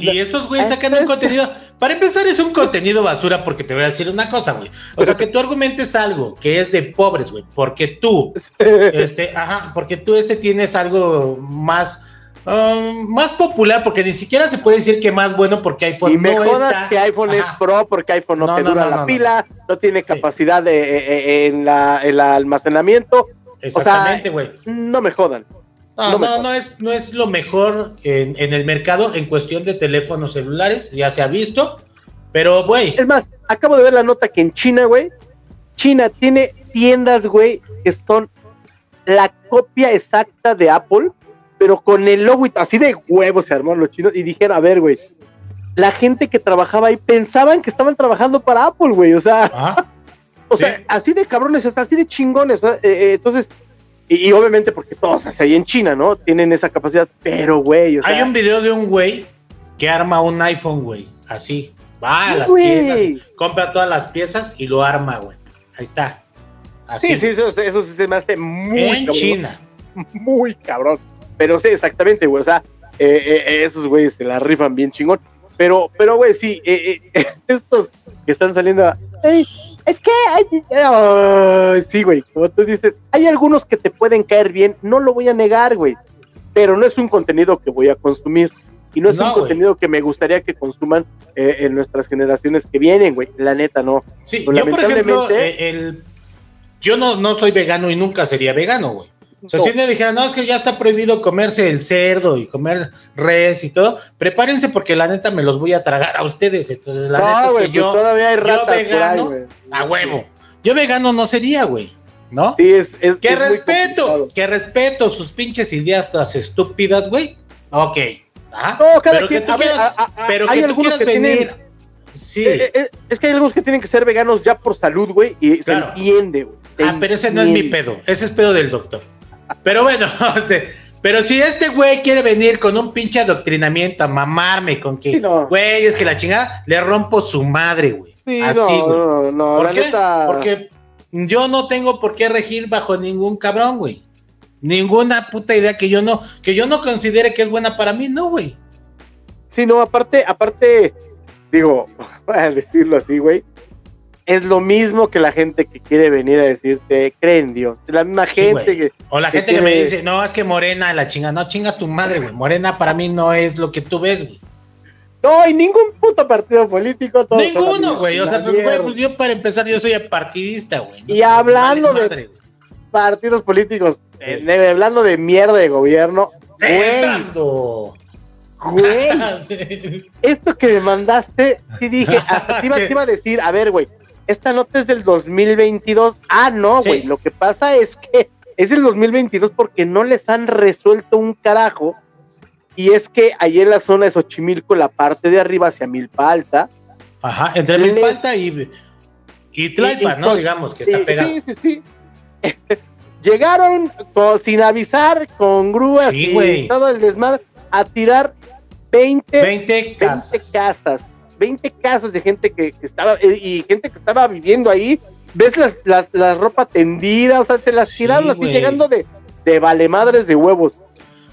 y, estos güeyes sacan un contenido, para empezar es un contenido basura porque te voy a decir una cosa, güey. O sea, que tú argumentes algo que es de pobres, güey, porque tú, este, ajá, porque tú este tienes algo más... Um, más popular, porque ni siquiera se puede decir que más bueno porque iPhone y me no jodas que iPhone es pro porque iPhone no, te dura la pila, no, tiene capacidad de, eh, eh, en, la, el almacenamiento. Exactamente, güey. no me jodan. No, no, no, es, no es lo mejor en, el mercado en cuestión de teléfonos celulares, ya se ha visto, pero, güey. Es más, acabo de ver la nota que en China, güey, China tiene tiendas, güey, que son la copia exacta de Apple, pero con el logo y así de huevos se armaron los chinos y dijeron, a ver, güey, la gente que trabajaba ahí pensaban que estaban trabajando para Apple, güey, o sea, o sea, así de cabrones, hasta así de chingones, eh, eh, entonces y, obviamente porque todos ahí en China, ¿no? Tienen esa capacidad, pero, güey. Hay un video de un güey que arma un iPhone, güey. Así. Va a las tiendas, compra todas las piezas y lo arma, güey. Ahí está. Así. Sí, sí, eso, eso se me hace muy. En China. Muy cabrón. Pero sí, exactamente, güey. O sea, eh, eh, esos güeyes se la rifan bien chingón. Pero, pero, güey, sí, eh, estos que están saliendo. A, es que hay, sí, güey, como tú dices, hay algunos que te pueden caer bien, no lo voy a negar, güey, pero no es un contenido que voy a consumir y no es un contenido que me gustaría que consuman eh, en nuestras generaciones que vienen, güey, la neta no. Sí, yo por ejemplo, eh, el, yo no, no soy vegano y nunca sería vegano, güey. O sea, si me dijeran, no, es que ya está prohibido comerse el cerdo y comer res y todo, prepárense porque la neta me los voy a tragar a ustedes. Entonces, la neta es que pues yo, todavía hay ratas vegano, a huevo. Yo vegano no sería, güey. ¿no? Sí, es, es que es respeto, que respeto sus pinches ideas todas estúpidas, güey. Ok. Ajá. No, cada pero que tú a quieras, a- a- pero hay que tú algunos quieras que tienen- venir. Sí. Eh, eh, es que hay algunos que tienen que ser veganos ya por salud, güey, y Claro. se entiende, güey. Ah, pero ese no es mi pedo, ese es pedo del doctor. Pero bueno, este, pero si este güey quiere venir con un pinche adoctrinamiento a mamarme con que, Sí, no. güey, es que la chingada, le rompo su madre, güey. Sí, Así, no, güey. no, no, ¿Por la qué? neta. Porque yo no tengo por qué regir bajo ningún cabrón, güey. Ninguna puta idea que yo no, que yo no considere que es buena para mí, no, güey. Sí, no, aparte, aparte, digo, voy a decirlo así, güey. Es lo mismo que la gente que quiere venir a decirte, cree en Dios. La misma Sí, gente que. O la que gente que me dice, no, es que Morena, la chinga, no, chinga tu madre, güey. Morena para mí no es lo que tú ves, güey. No hay ningún puto partido político. la Ninguno, güey. O sea, pues, güey, mierda. pues yo para empezar, yo soy partidista, güey. Y hablando de- partidos políticos, Sí. eh, hablando de mierda de gobierno, güey, güey, Sí. esto que me mandaste, sí dije, hasta te iba, te iba a decir, a ver, güey, esta nota es del 2022. Ah, no, Sí. güey, lo que pasa es que es el 2022 porque no les han resuelto un carajo. Y es que ahí en la zona de Xochimilco, la parte de arriba hacia Milpa Alta, Ajá, entre Les- Milpalta y, y Tlalpan, Y- y- ¿no? Digamos que está sí, pegado. sí, sí, sí. Llegaron con- sin avisar, con grúas Sí, y güey. todo el desmadre, a tirar 20, 20 20 casas. Casas. 20 casas de gente que, que estaba, eh, y gente que estaba viviendo ahí. Ves las, las, la ropa tendida, o sea, se las Sí, tiraron así güey. llegando de, de vale madres de huevos.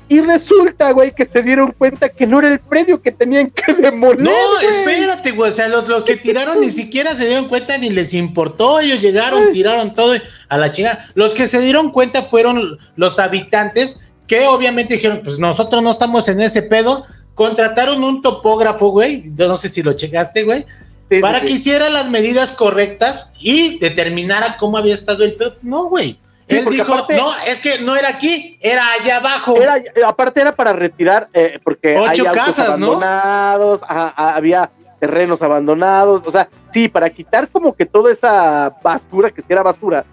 Y resulta, güey, que se dieron cuenta que no era el predio que tenían que demoler. No, güey. espérate, güey. O sea, los, los que tiraron ni siquiera se dieron cuenta ni les importó. Ellos llegaron, tiraron todo a la chingada. Los que se dieron cuenta fueron los habitantes que obviamente dijeron, pues nosotros no estamos en ese pedo. Contrataron un topógrafo, güey. Yo no sé si lo checaste, güey. Sí, sí, para sí. que hiciera las medidas correctas y determinara cómo había estado el pedo. No, güey. Sí, Él dijo, aparte- no, es que no era aquí, era allá abajo. Era, aparte era para retirar, eh, porque Ocho hay casas, ¿no? abandonados, ah, había terrenos abandonados, o sea, sí, para quitar como que toda esa basura, que sí era basura,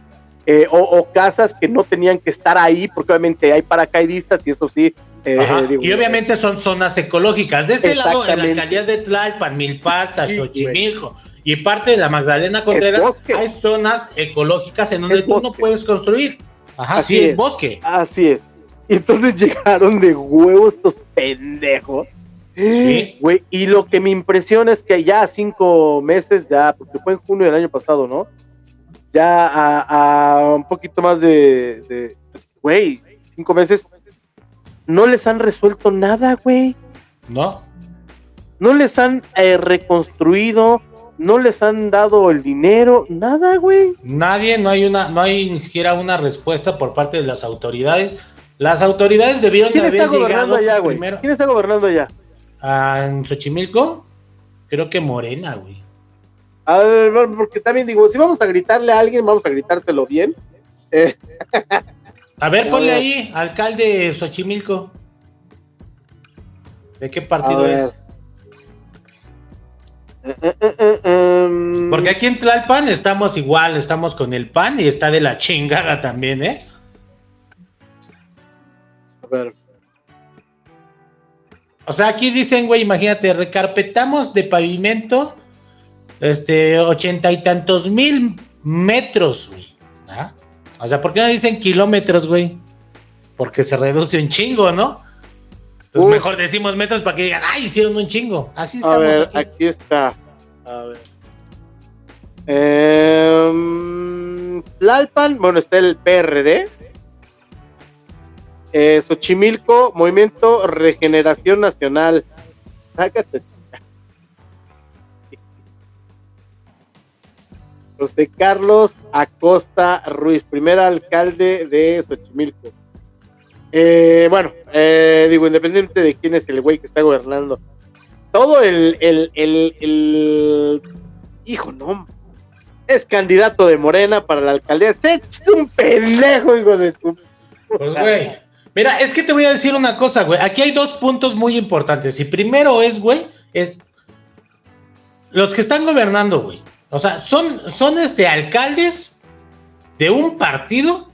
eh, o, o casas que no tenían que estar ahí, porque obviamente hay paracaidistas y eso sí. Eh, digo, y obviamente son zonas ecológicas. De este lado, en la alcaldía de Tlalpan, Sí, güey. Xochimilco y parte de la Magdalena Contreras, hay zonas ecológicas en donde tú no puedes construir. Ajá, Así sí, es. bosque. Así es. Y entonces llegaron de huevos estos pendejos. Sí. Güey, y lo que me impresiona es que ya cinco meses, ya, porque fue en junio del año pasado, ¿no? Ya a, a un poquito más de, de- pues, güey, cinco meses, no les han resuelto nada, güey. ¿No? No les han eh, reconstruido, no les han dado el dinero, nada, güey. Nadie, no hay una, no hay ni siquiera una respuesta por parte de las autoridades. Las autoridades debieron de ¿Quién está haber gobernando llegado allá, güey? primero ¿Quién está gobernando allá? en Xochimilco. Creo que Morena, güey. A ver, porque también digo, si vamos a gritarle a alguien, vamos a gritárselo bien. Eh, A ver, A ponle ahí, alcalde de Xochimilco. ¿De qué partido es? Eh, eh, eh, eh, em, Porque aquí en Tlalpan estamos igual, estamos con el PAN y está de la chingada también, ¿eh? A ver. O sea, aquí dicen, güey, imagínate, recarpetamos de pavimento este ochenta y tantos mil metros, güey. ¿ah? O sea, ¿por qué no dicen kilómetros, güey? Porque se reduce un chingo, ¿no? Entonces mejor decimos metros para que digan, ay, hicieron un chingo. Así A estamos ver, aquí. aquí está. A ver. Em, Tlalpan, bueno, está el PRD. Eh, Xochimilco, Movimiento Regeneración Nacional. Sácate. José Carlos Acosta Ruiz, primer alcalde de Xochimilco. Eh, bueno, eh, digo, independiente de quién es el güey que está gobernando, todo el, el, el, el- hijo, no, es candidato de Morena para la alcaldía. Es un pendejo, hijo de tu. Pues, güey. Mira, es que te voy a decir una cosa, güey. Aquí hay dos puntos muy importantes. Y primero es, güey, es los que están gobernando, güey. O sea, son, son este alcaldes de un partido,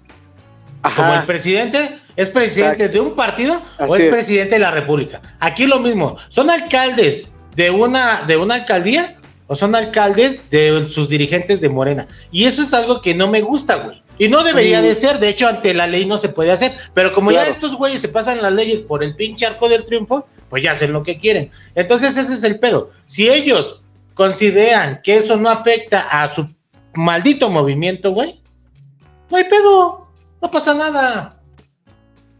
como el presidente es presidente de un partido o es, presidente de la República. Aquí lo mismo, son alcaldes de una, de una alcaldía o son alcaldes de sus dirigentes de Morena. Y eso es algo que no me gusta, güey. Y no debería de ser, de hecho ante la ley no se puede hacer, pero como ya estos güeyes se pasan las leyes por el pinche arco del triunfo, pues ya hacen lo que quieren. Entonces ese es el pedo. Si ellos consideran que eso no afecta a su maldito movimiento, güey, no hay pedo, no pasa nada.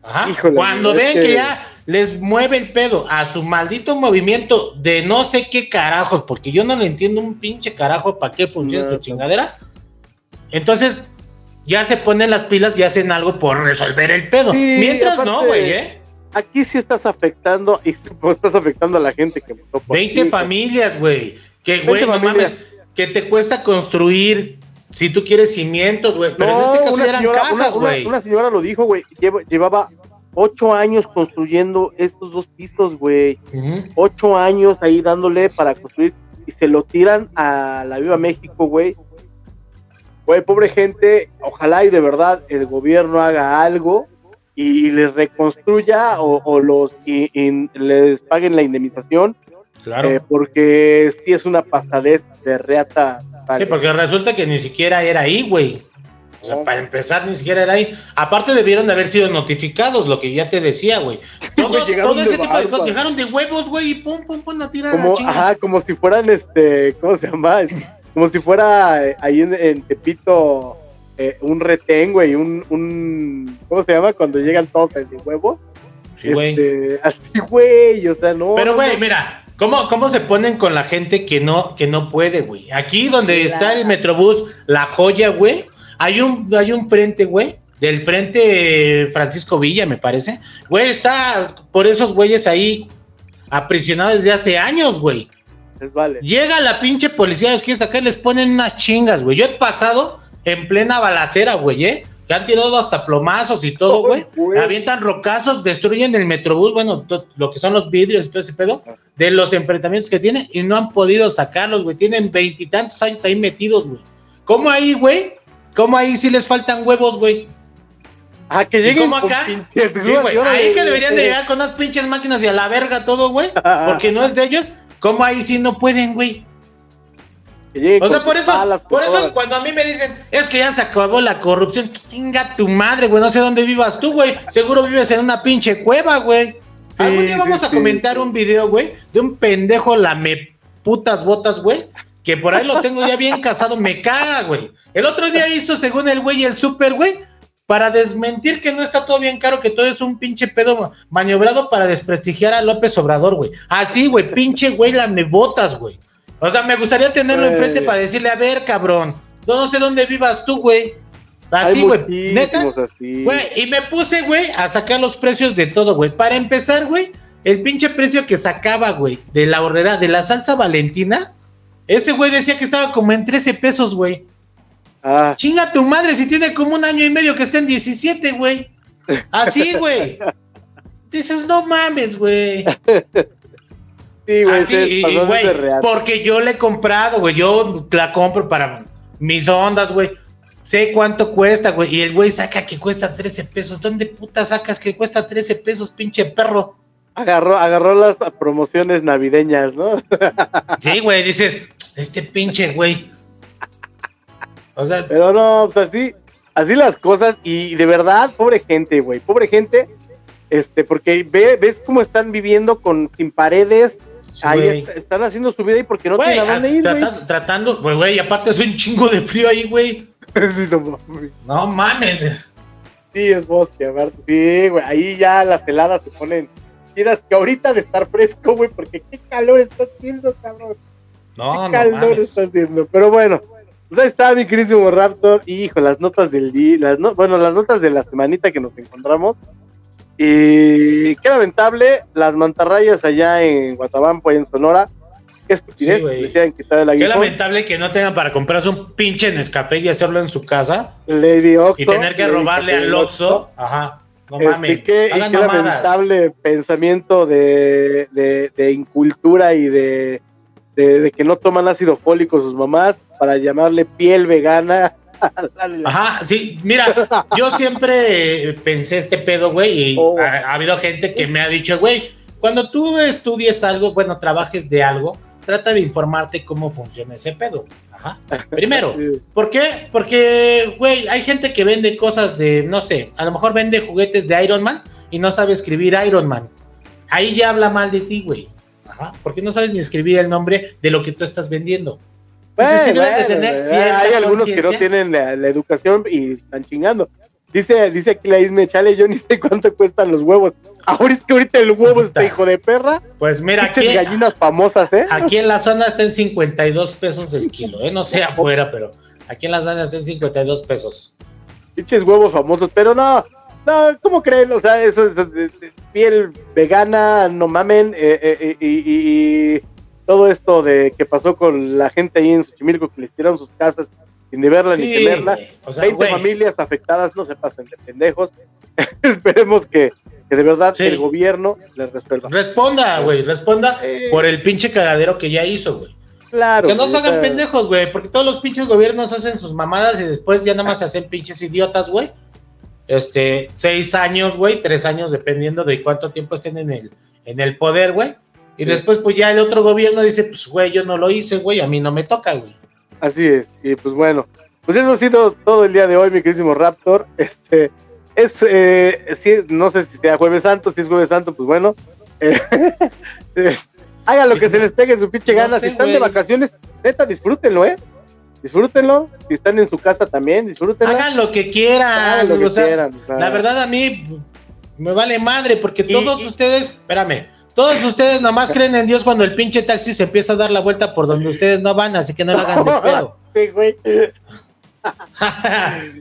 Ajá. Cuando ven que... ya les mueve el pedo a su maldito movimiento de no sé qué carajos, porque yo no le entiendo un pinche carajo para qué funciona tu chingadera. Entonces, ya se ponen las pilas y hacen algo por resolver el pedo. Mientras no, güey, ¿eh? Aquí sí estás afectando y estás afectando a la gente que votó por 20 familias, güey. Que, güey, no mames, que te cuesta construir si tú quieres cimientos, güey. Pero en este caso una eran señora, casas, güey. Una, señora lo dijo, güey. Llevaba ocho años construyendo estos dos pisos, güey. Ocho años ahí dándole para construir y se lo tiran a la Viva México, güey. Güey, pobre gente, ojalá y de verdad el gobierno haga algo y les reconstruya o, los y, les paguen la indemnización. Claro. Eh, porque sí es una pasadez de reata. Sí, porque resulta que ni siquiera era ahí, güey. O sea, para empezar, ni siquiera era ahí. Aparte, debieron de haber sido notificados, lo que ya te decía, güey. Todo, ese tipo de cosas. Llegaron de huevos, güey, y pum, pum, pum, a tirar como, Ajá, como si fueran, este, ¿cómo se llama? como si fuera eh, ahí en, Tepito eh, un retén, güey, un, un, ¿cómo se llama? Cuando llegan todos de huevos. Sí, güey. Este, así, güey, o sea, no. Pero, güey, mira, ¿Cómo, ¿Cómo se ponen con la gente que no, que no puede, güey? Aquí donde está el Metrobús, la joya, güey, hay un, hay un frente, güey, del frente Francisco Villa, me parece. Güey, está por esos güeyes ahí aprisionados desde hace años, güey. Llega la pinche policía, los quiere sacar, les ponen unas chingas, güey. Yo he pasado en plena balacera, güey, ¿eh? Que han tirado hasta plomazos y todo, güey. Avientan rocazos, destruyen el metrobús, bueno, lo que son los vidrios y todo ese pedo, de los enfrentamientos que tienen y no han podido sacarlos, güey. Tienen veintitantos años ahí metidos, güey. ¿Cómo ahí, güey? ¿Cómo ahí sí les faltan huevos, güey? Ah, que lleguen ¿Cómo acá? Sí, güey. Ahí que deberían de llegar con unas pinches máquinas y a la verga todo, güey. Porque no es de ellos. ¿Cómo ahí sí no pueden, güey? O sea, por eso, por eso cuando a mí me dicen, es que ya se acabó la corrupción, venga tu madre, güey, no sé dónde vivas tú, güey. Seguro vives en una pinche cueva, güey. Algún día vamos a comentar un video, güey, de un pendejo lame putas botas, güey, que por ahí lo tengo ya bien casado, me caga, güey. El otro día hizo, según el güey, el super, güey, para desmentir que no está todo bien caro, que todo es un pinche pedo maniobrado para desprestigiar a López Obrador, güey. Así, güey, pinche güey, la me botas, güey. O sea, me gustaría tenerlo enfrente para decirle, a ver, cabrón, no, sé dónde vivas tú, güey. Así, güey, neta. Güey, y me puse, güey, a sacar los precios de todo, güey. Para empezar, güey, el pinche precio que sacaba, güey, de la horrera, de la salsa valentina, ese güey decía que estaba como en 13 pesos, güey. Ah. Chinga tu madre si tiene como un año y medio que está en 17, güey. Así, güey. Dices, no mames, güey. Sí, güey. güey, porque yo le he comprado, güey. Yo la compro para mis ondas, güey. Sé cuánto cuesta, güey. Y el güey saca que cuesta 13 pesos. ¿Dónde puta sacas que cuesta 13 pesos, pinche perro? Agarró, agarró las promociones navideñas, ¿no? sí, güey. Dices, este pinche güey o sea, pero no, pues así, así las cosas y de verdad, pobre gente, güey, pobre gente, este, porque ve, ves cómo están viviendo con sin paredes, ahí están haciendo su vida ahí porque no tienen a dónde ir, tratando, tratando, güey, güey, aparte es un chingo de frío ahí, güey. no, mames. Sí, es bosque, ver, sí, güey, ahí ya las heladas se ponen quieras que ahorita de estar fresco, güey, porque qué calor está haciendo, cabrón. No, qué calor está haciendo, pero bueno, pues ahí está mi querísimo Raptor. Hijo, las notas del día, las bueno, las notas de la semanita que nos encontramos. Y qué lamentable, las mantarrayas allá en Guatabampo, y en Sonora. Qué estupidez, Qué lamentable que no tengan para comprarse un pinche Nescafé y hacerlo en su casa. Lady Oxo, y tener que robarle al Oxxo. Ajá. No este, mames. Qué, qué lamentable pensamiento de, de, incultura y de, de, que no toman ácido fólico sus mamás para llamarle piel vegana Ajá, sí, mira, yo siempre pensé este pedo, güey, y Oh. ha, ha habido gente que me ha dicho, güey, cuando tú estudies algo, bueno, trabajes de algo, trata de informarte cómo funciona ese pedo. Ajá. Primero, ¿por qué? Porque, güey, hay gente que vende cosas de, no sé, a lo mejor vende juguetes de Iron Man y no sabe escribir Iron Man. Ahí ya habla mal de ti, güey. Ajá. Porque no sabes ni escribir el nombre de lo que tú estás vendiendo. Entonces, sí Bueno, de tener hay algunos que no tienen la, la educación y están chingando. Dice, dice aquí la Isme, chale, yo ni sé cuánto cuestan los huevos. Ahora es que ahorita el huevo está hijo de perra. Pues mira, aquí, gallinas famosas, ¿eh? aquí en la zona está en 52 pesos el kilo, ¿eh? No sé afuera, pero aquí en la zona está en 52 pesos. Pinches huevos famosos, pero no, no, ¿cómo creen? O sea, eso es piel vegana, no mamen, eh, eh, eh, y, y- y todo esto de que pasó con la gente ahí en Xochimilco que les tiraron sus casas sin ni verla ni Sí, tenerla. O sea, 20 güey, familias afectadas, no se pasen de pendejos. Esperemos que, que de verdad Sí. el gobierno les resuelva. responda, güey, responda Eh. por el pinche cagadero que ya hizo, güey. Claro. Que no se hagan pendejos, güey, porque todos los pinches gobiernos hacen sus mamadas y después ya nada más se hacen pinches idiotas, güey. Este, seis años, güey, tres años, dependiendo de cuánto tiempo estén en el, en el poder, güey. Y Sí. después, pues ya el otro gobierno dice, pues, güey, yo no lo hice, güey, a mí no me toca, güey. Así es. Y pues bueno, pues eso ha sido todo el día de hoy, mi queridísimo Raptor. Este, es, eh, sí, no sé si sea Jueves Santo, si es Jueves Santo, pues bueno. eh, eh, hagan lo que se les pegue en su pinche No gana. sé, si están de vacaciones, neta, disfrútenlo, ¿eh? Disfrútenlo. Si están en su casa también, disfrútenlo. Hagan lo que quieran, Hagan lo que o sea, quieran. o sea, La verdad a mí me vale madre porque Y- todos y- ustedes, espérame, todos ustedes nomás creen en Dios cuando el pinche taxi se empieza a dar la vuelta por donde ustedes no van, así que no lo hagan de pedo. Sí, güey.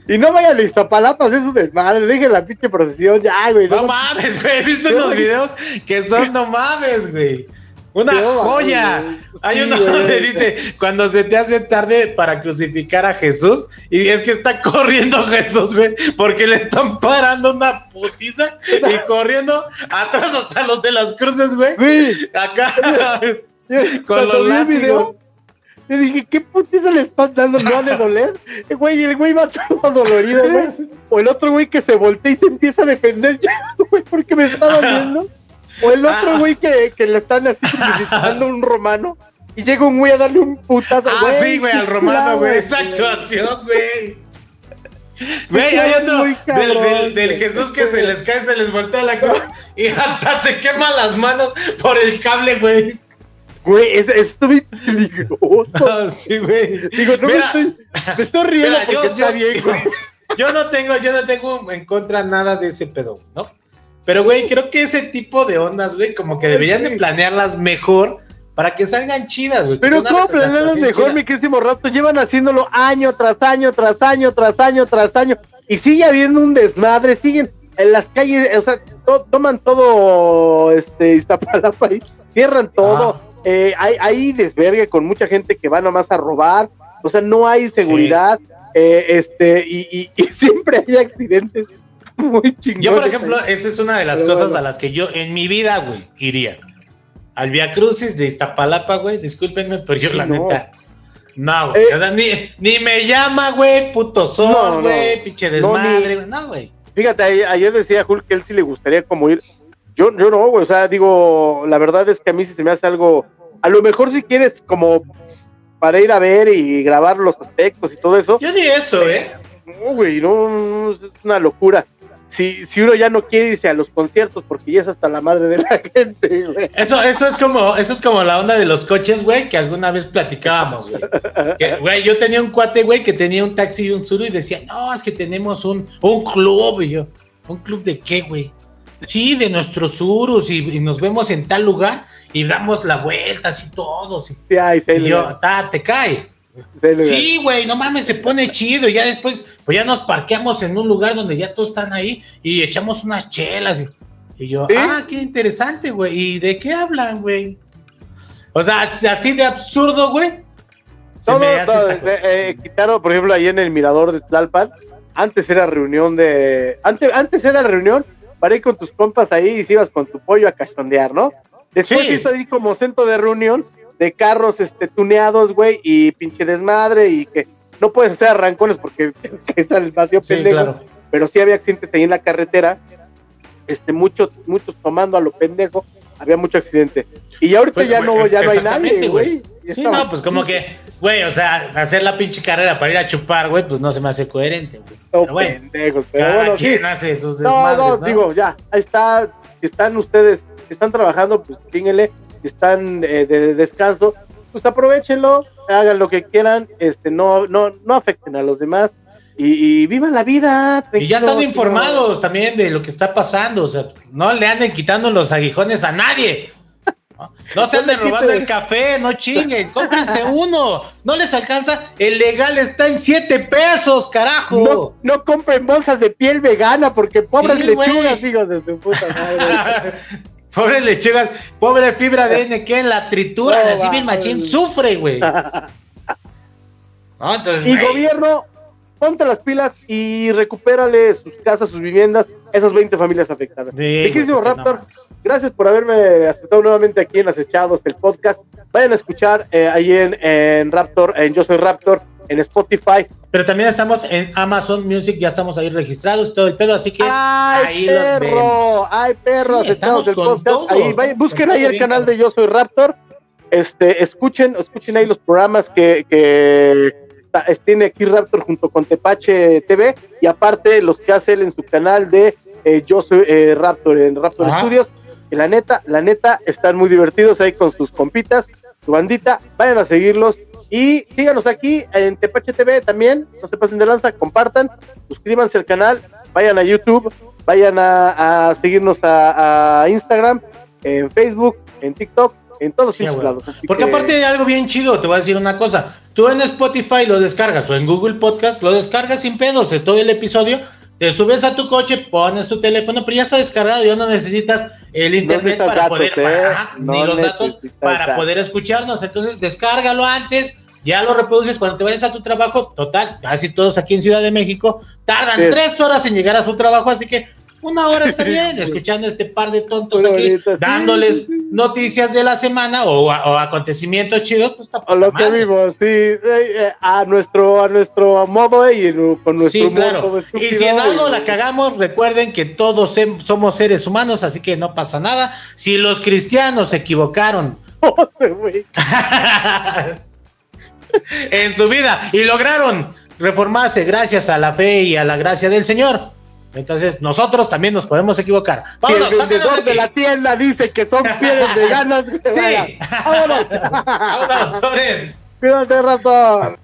Y no vayan a Iztapalapa, es un desmadre. Dejen la pinche procesión ya, güey. no no- mames, güey, he visto unos videos que son no mames, güey. Una joya. güey. Hay Sí, uno güey. donde dice, cuando se te hace tarde para crucificar a Jesús, y es que está corriendo Jesús, güey, porque le están parando una putiza y corriendo atrás hasta los de las cruces, güey. Güey, Acá, con cuando los vi el video, látigos. Yo dije, ¿qué putiza le están dando? ¿No ha de doler? Eh, Güey, el güey va todo dolorido, güey. O el otro güey que se voltea y se empieza a defender ya, güey, porque me está doliendo. O el otro Ah. güey que, que le están así crucificando un romano y llega un güey a darle un putazo. Ah, sí, güey, al romano, güey. Esa actuación, güey. Güey, hay otro del, del-. Jesús que se les cae, se les voltea la cruz y hasta se quema las manos por el cable, güey. Güey, es, es muy peligroso. Sí, güey. Digo, no me Mira, estoy, me estoy riendo mira, porque yo- está yo- bien, güey. Yo no tengo, yo no tengo en contra nada de ese pedo, ¿no? Pero, güey, creo que ese tipo de ondas, güey, como que deberían de planearlas mejor para que salgan chidas, güey. Pero ¿cómo representación mejor, chida. mi querísimo rato? Llevan haciéndolo año tras año, tras año, tras año, tras año. Y sigue habiendo un desmadre, siguen en las calles, o sea, to- toman todo este Iztapalapa y cierran todo. Ah. Eh, hay, hay desvergue con mucha gente que va nomás a robar. O sea, no hay seguridad. eh, este, y, y- y siempre hay accidentes muy chingones. Yo, por ejemplo, esa es una de las Pero cosas bueno. a las que yo en mi vida, güey, iría. Al Via Crucis de Iztapalapa, güey, discúlpenme, pero yo la no. neta. No, güey. Eh. o sea, ni, ni me llama, güey, puto sol, güey, pinche No, ni- desmadre, güey. No, güey. Fíjate, ayer, decía Hulk que él sí le gustaría como ir. Yo, yo no, güey, o sea, digo, la verdad es que a mí sí se me hace algo. A lo mejor si quieres como para ir a ver y grabar los aspectos y todo eso. Yo ni eso, ¿eh? No, güey, no, es una locura. Si, si uno ya no quiere irse a los conciertos porque ya es hasta la madre de la gente, güey. Eso, eso es como, eso es como la onda de los coches, güey, que alguna vez platicábamos, güey. Que, Güey, yo tenía un cuate, güey, que tenía un taxi y un suru y decía, no, es que tenemos un, un club, y yo, ¿un club de qué, güey? Sí, de nuestros surus y, y nos vemos en tal lugar y damos la vuelta así todos. Y, Sí, y yo, ta, te cae. Sí, güey, no mames, se pone chido. Y ya después, pues ya nos parqueamos en un lugar donde ya todos están ahí y echamos unas chelas. Y, y yo, ah, qué interesante, güey. ¿Y de qué hablan, güey? O sea, así de absurdo, güey. Todo, eh, eh, quitaron, por ejemplo, ahí en el mirador de Tlalpan, antes era reunión de. Antes, antes era reunión para ir con tus compas ahí y si ibas con tu pollo a cachondear, ¿no? Después Sí. hizo ahí como centro de reunión de carros este tuneados, güey, y pinche desmadre y que no puedes hacer arrancones porque está el vacío pendejo, pero sí había accidentes ahí en la carretera, este, muchos, muchos tomando a lo pendejo, había mucho accidente. Y ahorita pues, ya no, ya no hay nadie, güey. Sí, no, pues como que, güey, o sea, hacer la pinche carrera para ir a chupar, güey, pues no se me hace coherente, güey. pero bueno, pendejos, pero bueno, ¿quién hace sus desmadres, no, no, digo, ya, ahí está, si están ustedes, si están trabajando, pues chínguele, están eh, de descanso, pues aprovechenlo, hagan lo que quieran, este, no, no, no afecten a los demás, y, vivan la vida. Y ya están informados también de lo que está pasando. O sea, no le anden quitando los aguijones a nadie. No se anden robando el café, no chinguen, cómprense uno. No les alcanza, el legal está en siete pesos, carajo. No, compren bolsas de piel vegana porque pobres lechugas, hijos de su puta madre. pobres lechugas, pobre fibra de N que en la tritura, así bien machín, sufre, güey. y gobierno, ponte las pilas y recupérale sus casas, sus viviendas, esas 20 familias afectadas. Sí, Raptor, gracias por haberme aceptado nuevamente aquí en Acechados, el podcast. Vayan a escuchar eh, ahí en, Raptor, en Yo Soy Raptor, en Spotify. Pero también estamos en Amazon Music, ya estamos ahí registrados, todo el pedo, así que ¡Ay, ahí perro! ¡Ay, perro! Acechados, el podcast. ahí, busquen ahí el canal de Yo Soy Raptor. Este, escuchen, escuchen ahí los programas que, que tiene aquí Raptor junto con Tepache TV y aparte los que hace él en su canal de eh, Yo soy eh, Raptor en Raptor Studios. Y la neta, la neta, están muy divertidos ahí con sus compitas, su bandita. Vayan a seguirlos y síganos aquí en Tepache TV también. No se pasen de lanza, compartan, suscríbanse al canal, vayan a YouTube, vayan a, seguirnos a Instagram, en Facebook, en TikTok en todos los lados. Porque aparte de algo bien chido, te voy a decir una cosa. Tú en Spotify lo descargas o en Google Podcast lo descargas sin pedos de todo el episodio. Te subes a tu coche, pones tu teléfono, pero ya está descargado, ya no necesitas el internet para poder, ¿eh? ni los datos para poder escucharnos. Entonces, descárgalo antes, ya lo reproduces cuando te vayas a tu trabajo. Total, casi todos aquí en Ciudad de México tardan tres horas en llegar a su trabajo, así que una hora está bien, escuchando este par de tontos aquí, dándoles noticias de la semana o, acontecimientos chidos, pues está A lo que vimos, sí, eh, eh, a nuestro, a nuestro modo y con nuestro sí, claro. Y si en algo la cagamos, recuerden que todos somos seres humanos, así que no pasa nada. Si los cristianos se equivocaron en su vida y lograron reformarse gracias a la fe y a la gracia del Señor entonces, nosotros también nos podemos equivocar. Vámonos, el vendedor de la tienda dice que son pieles veganas. sí. Vámonos. Vámonos. Cuídate, rato.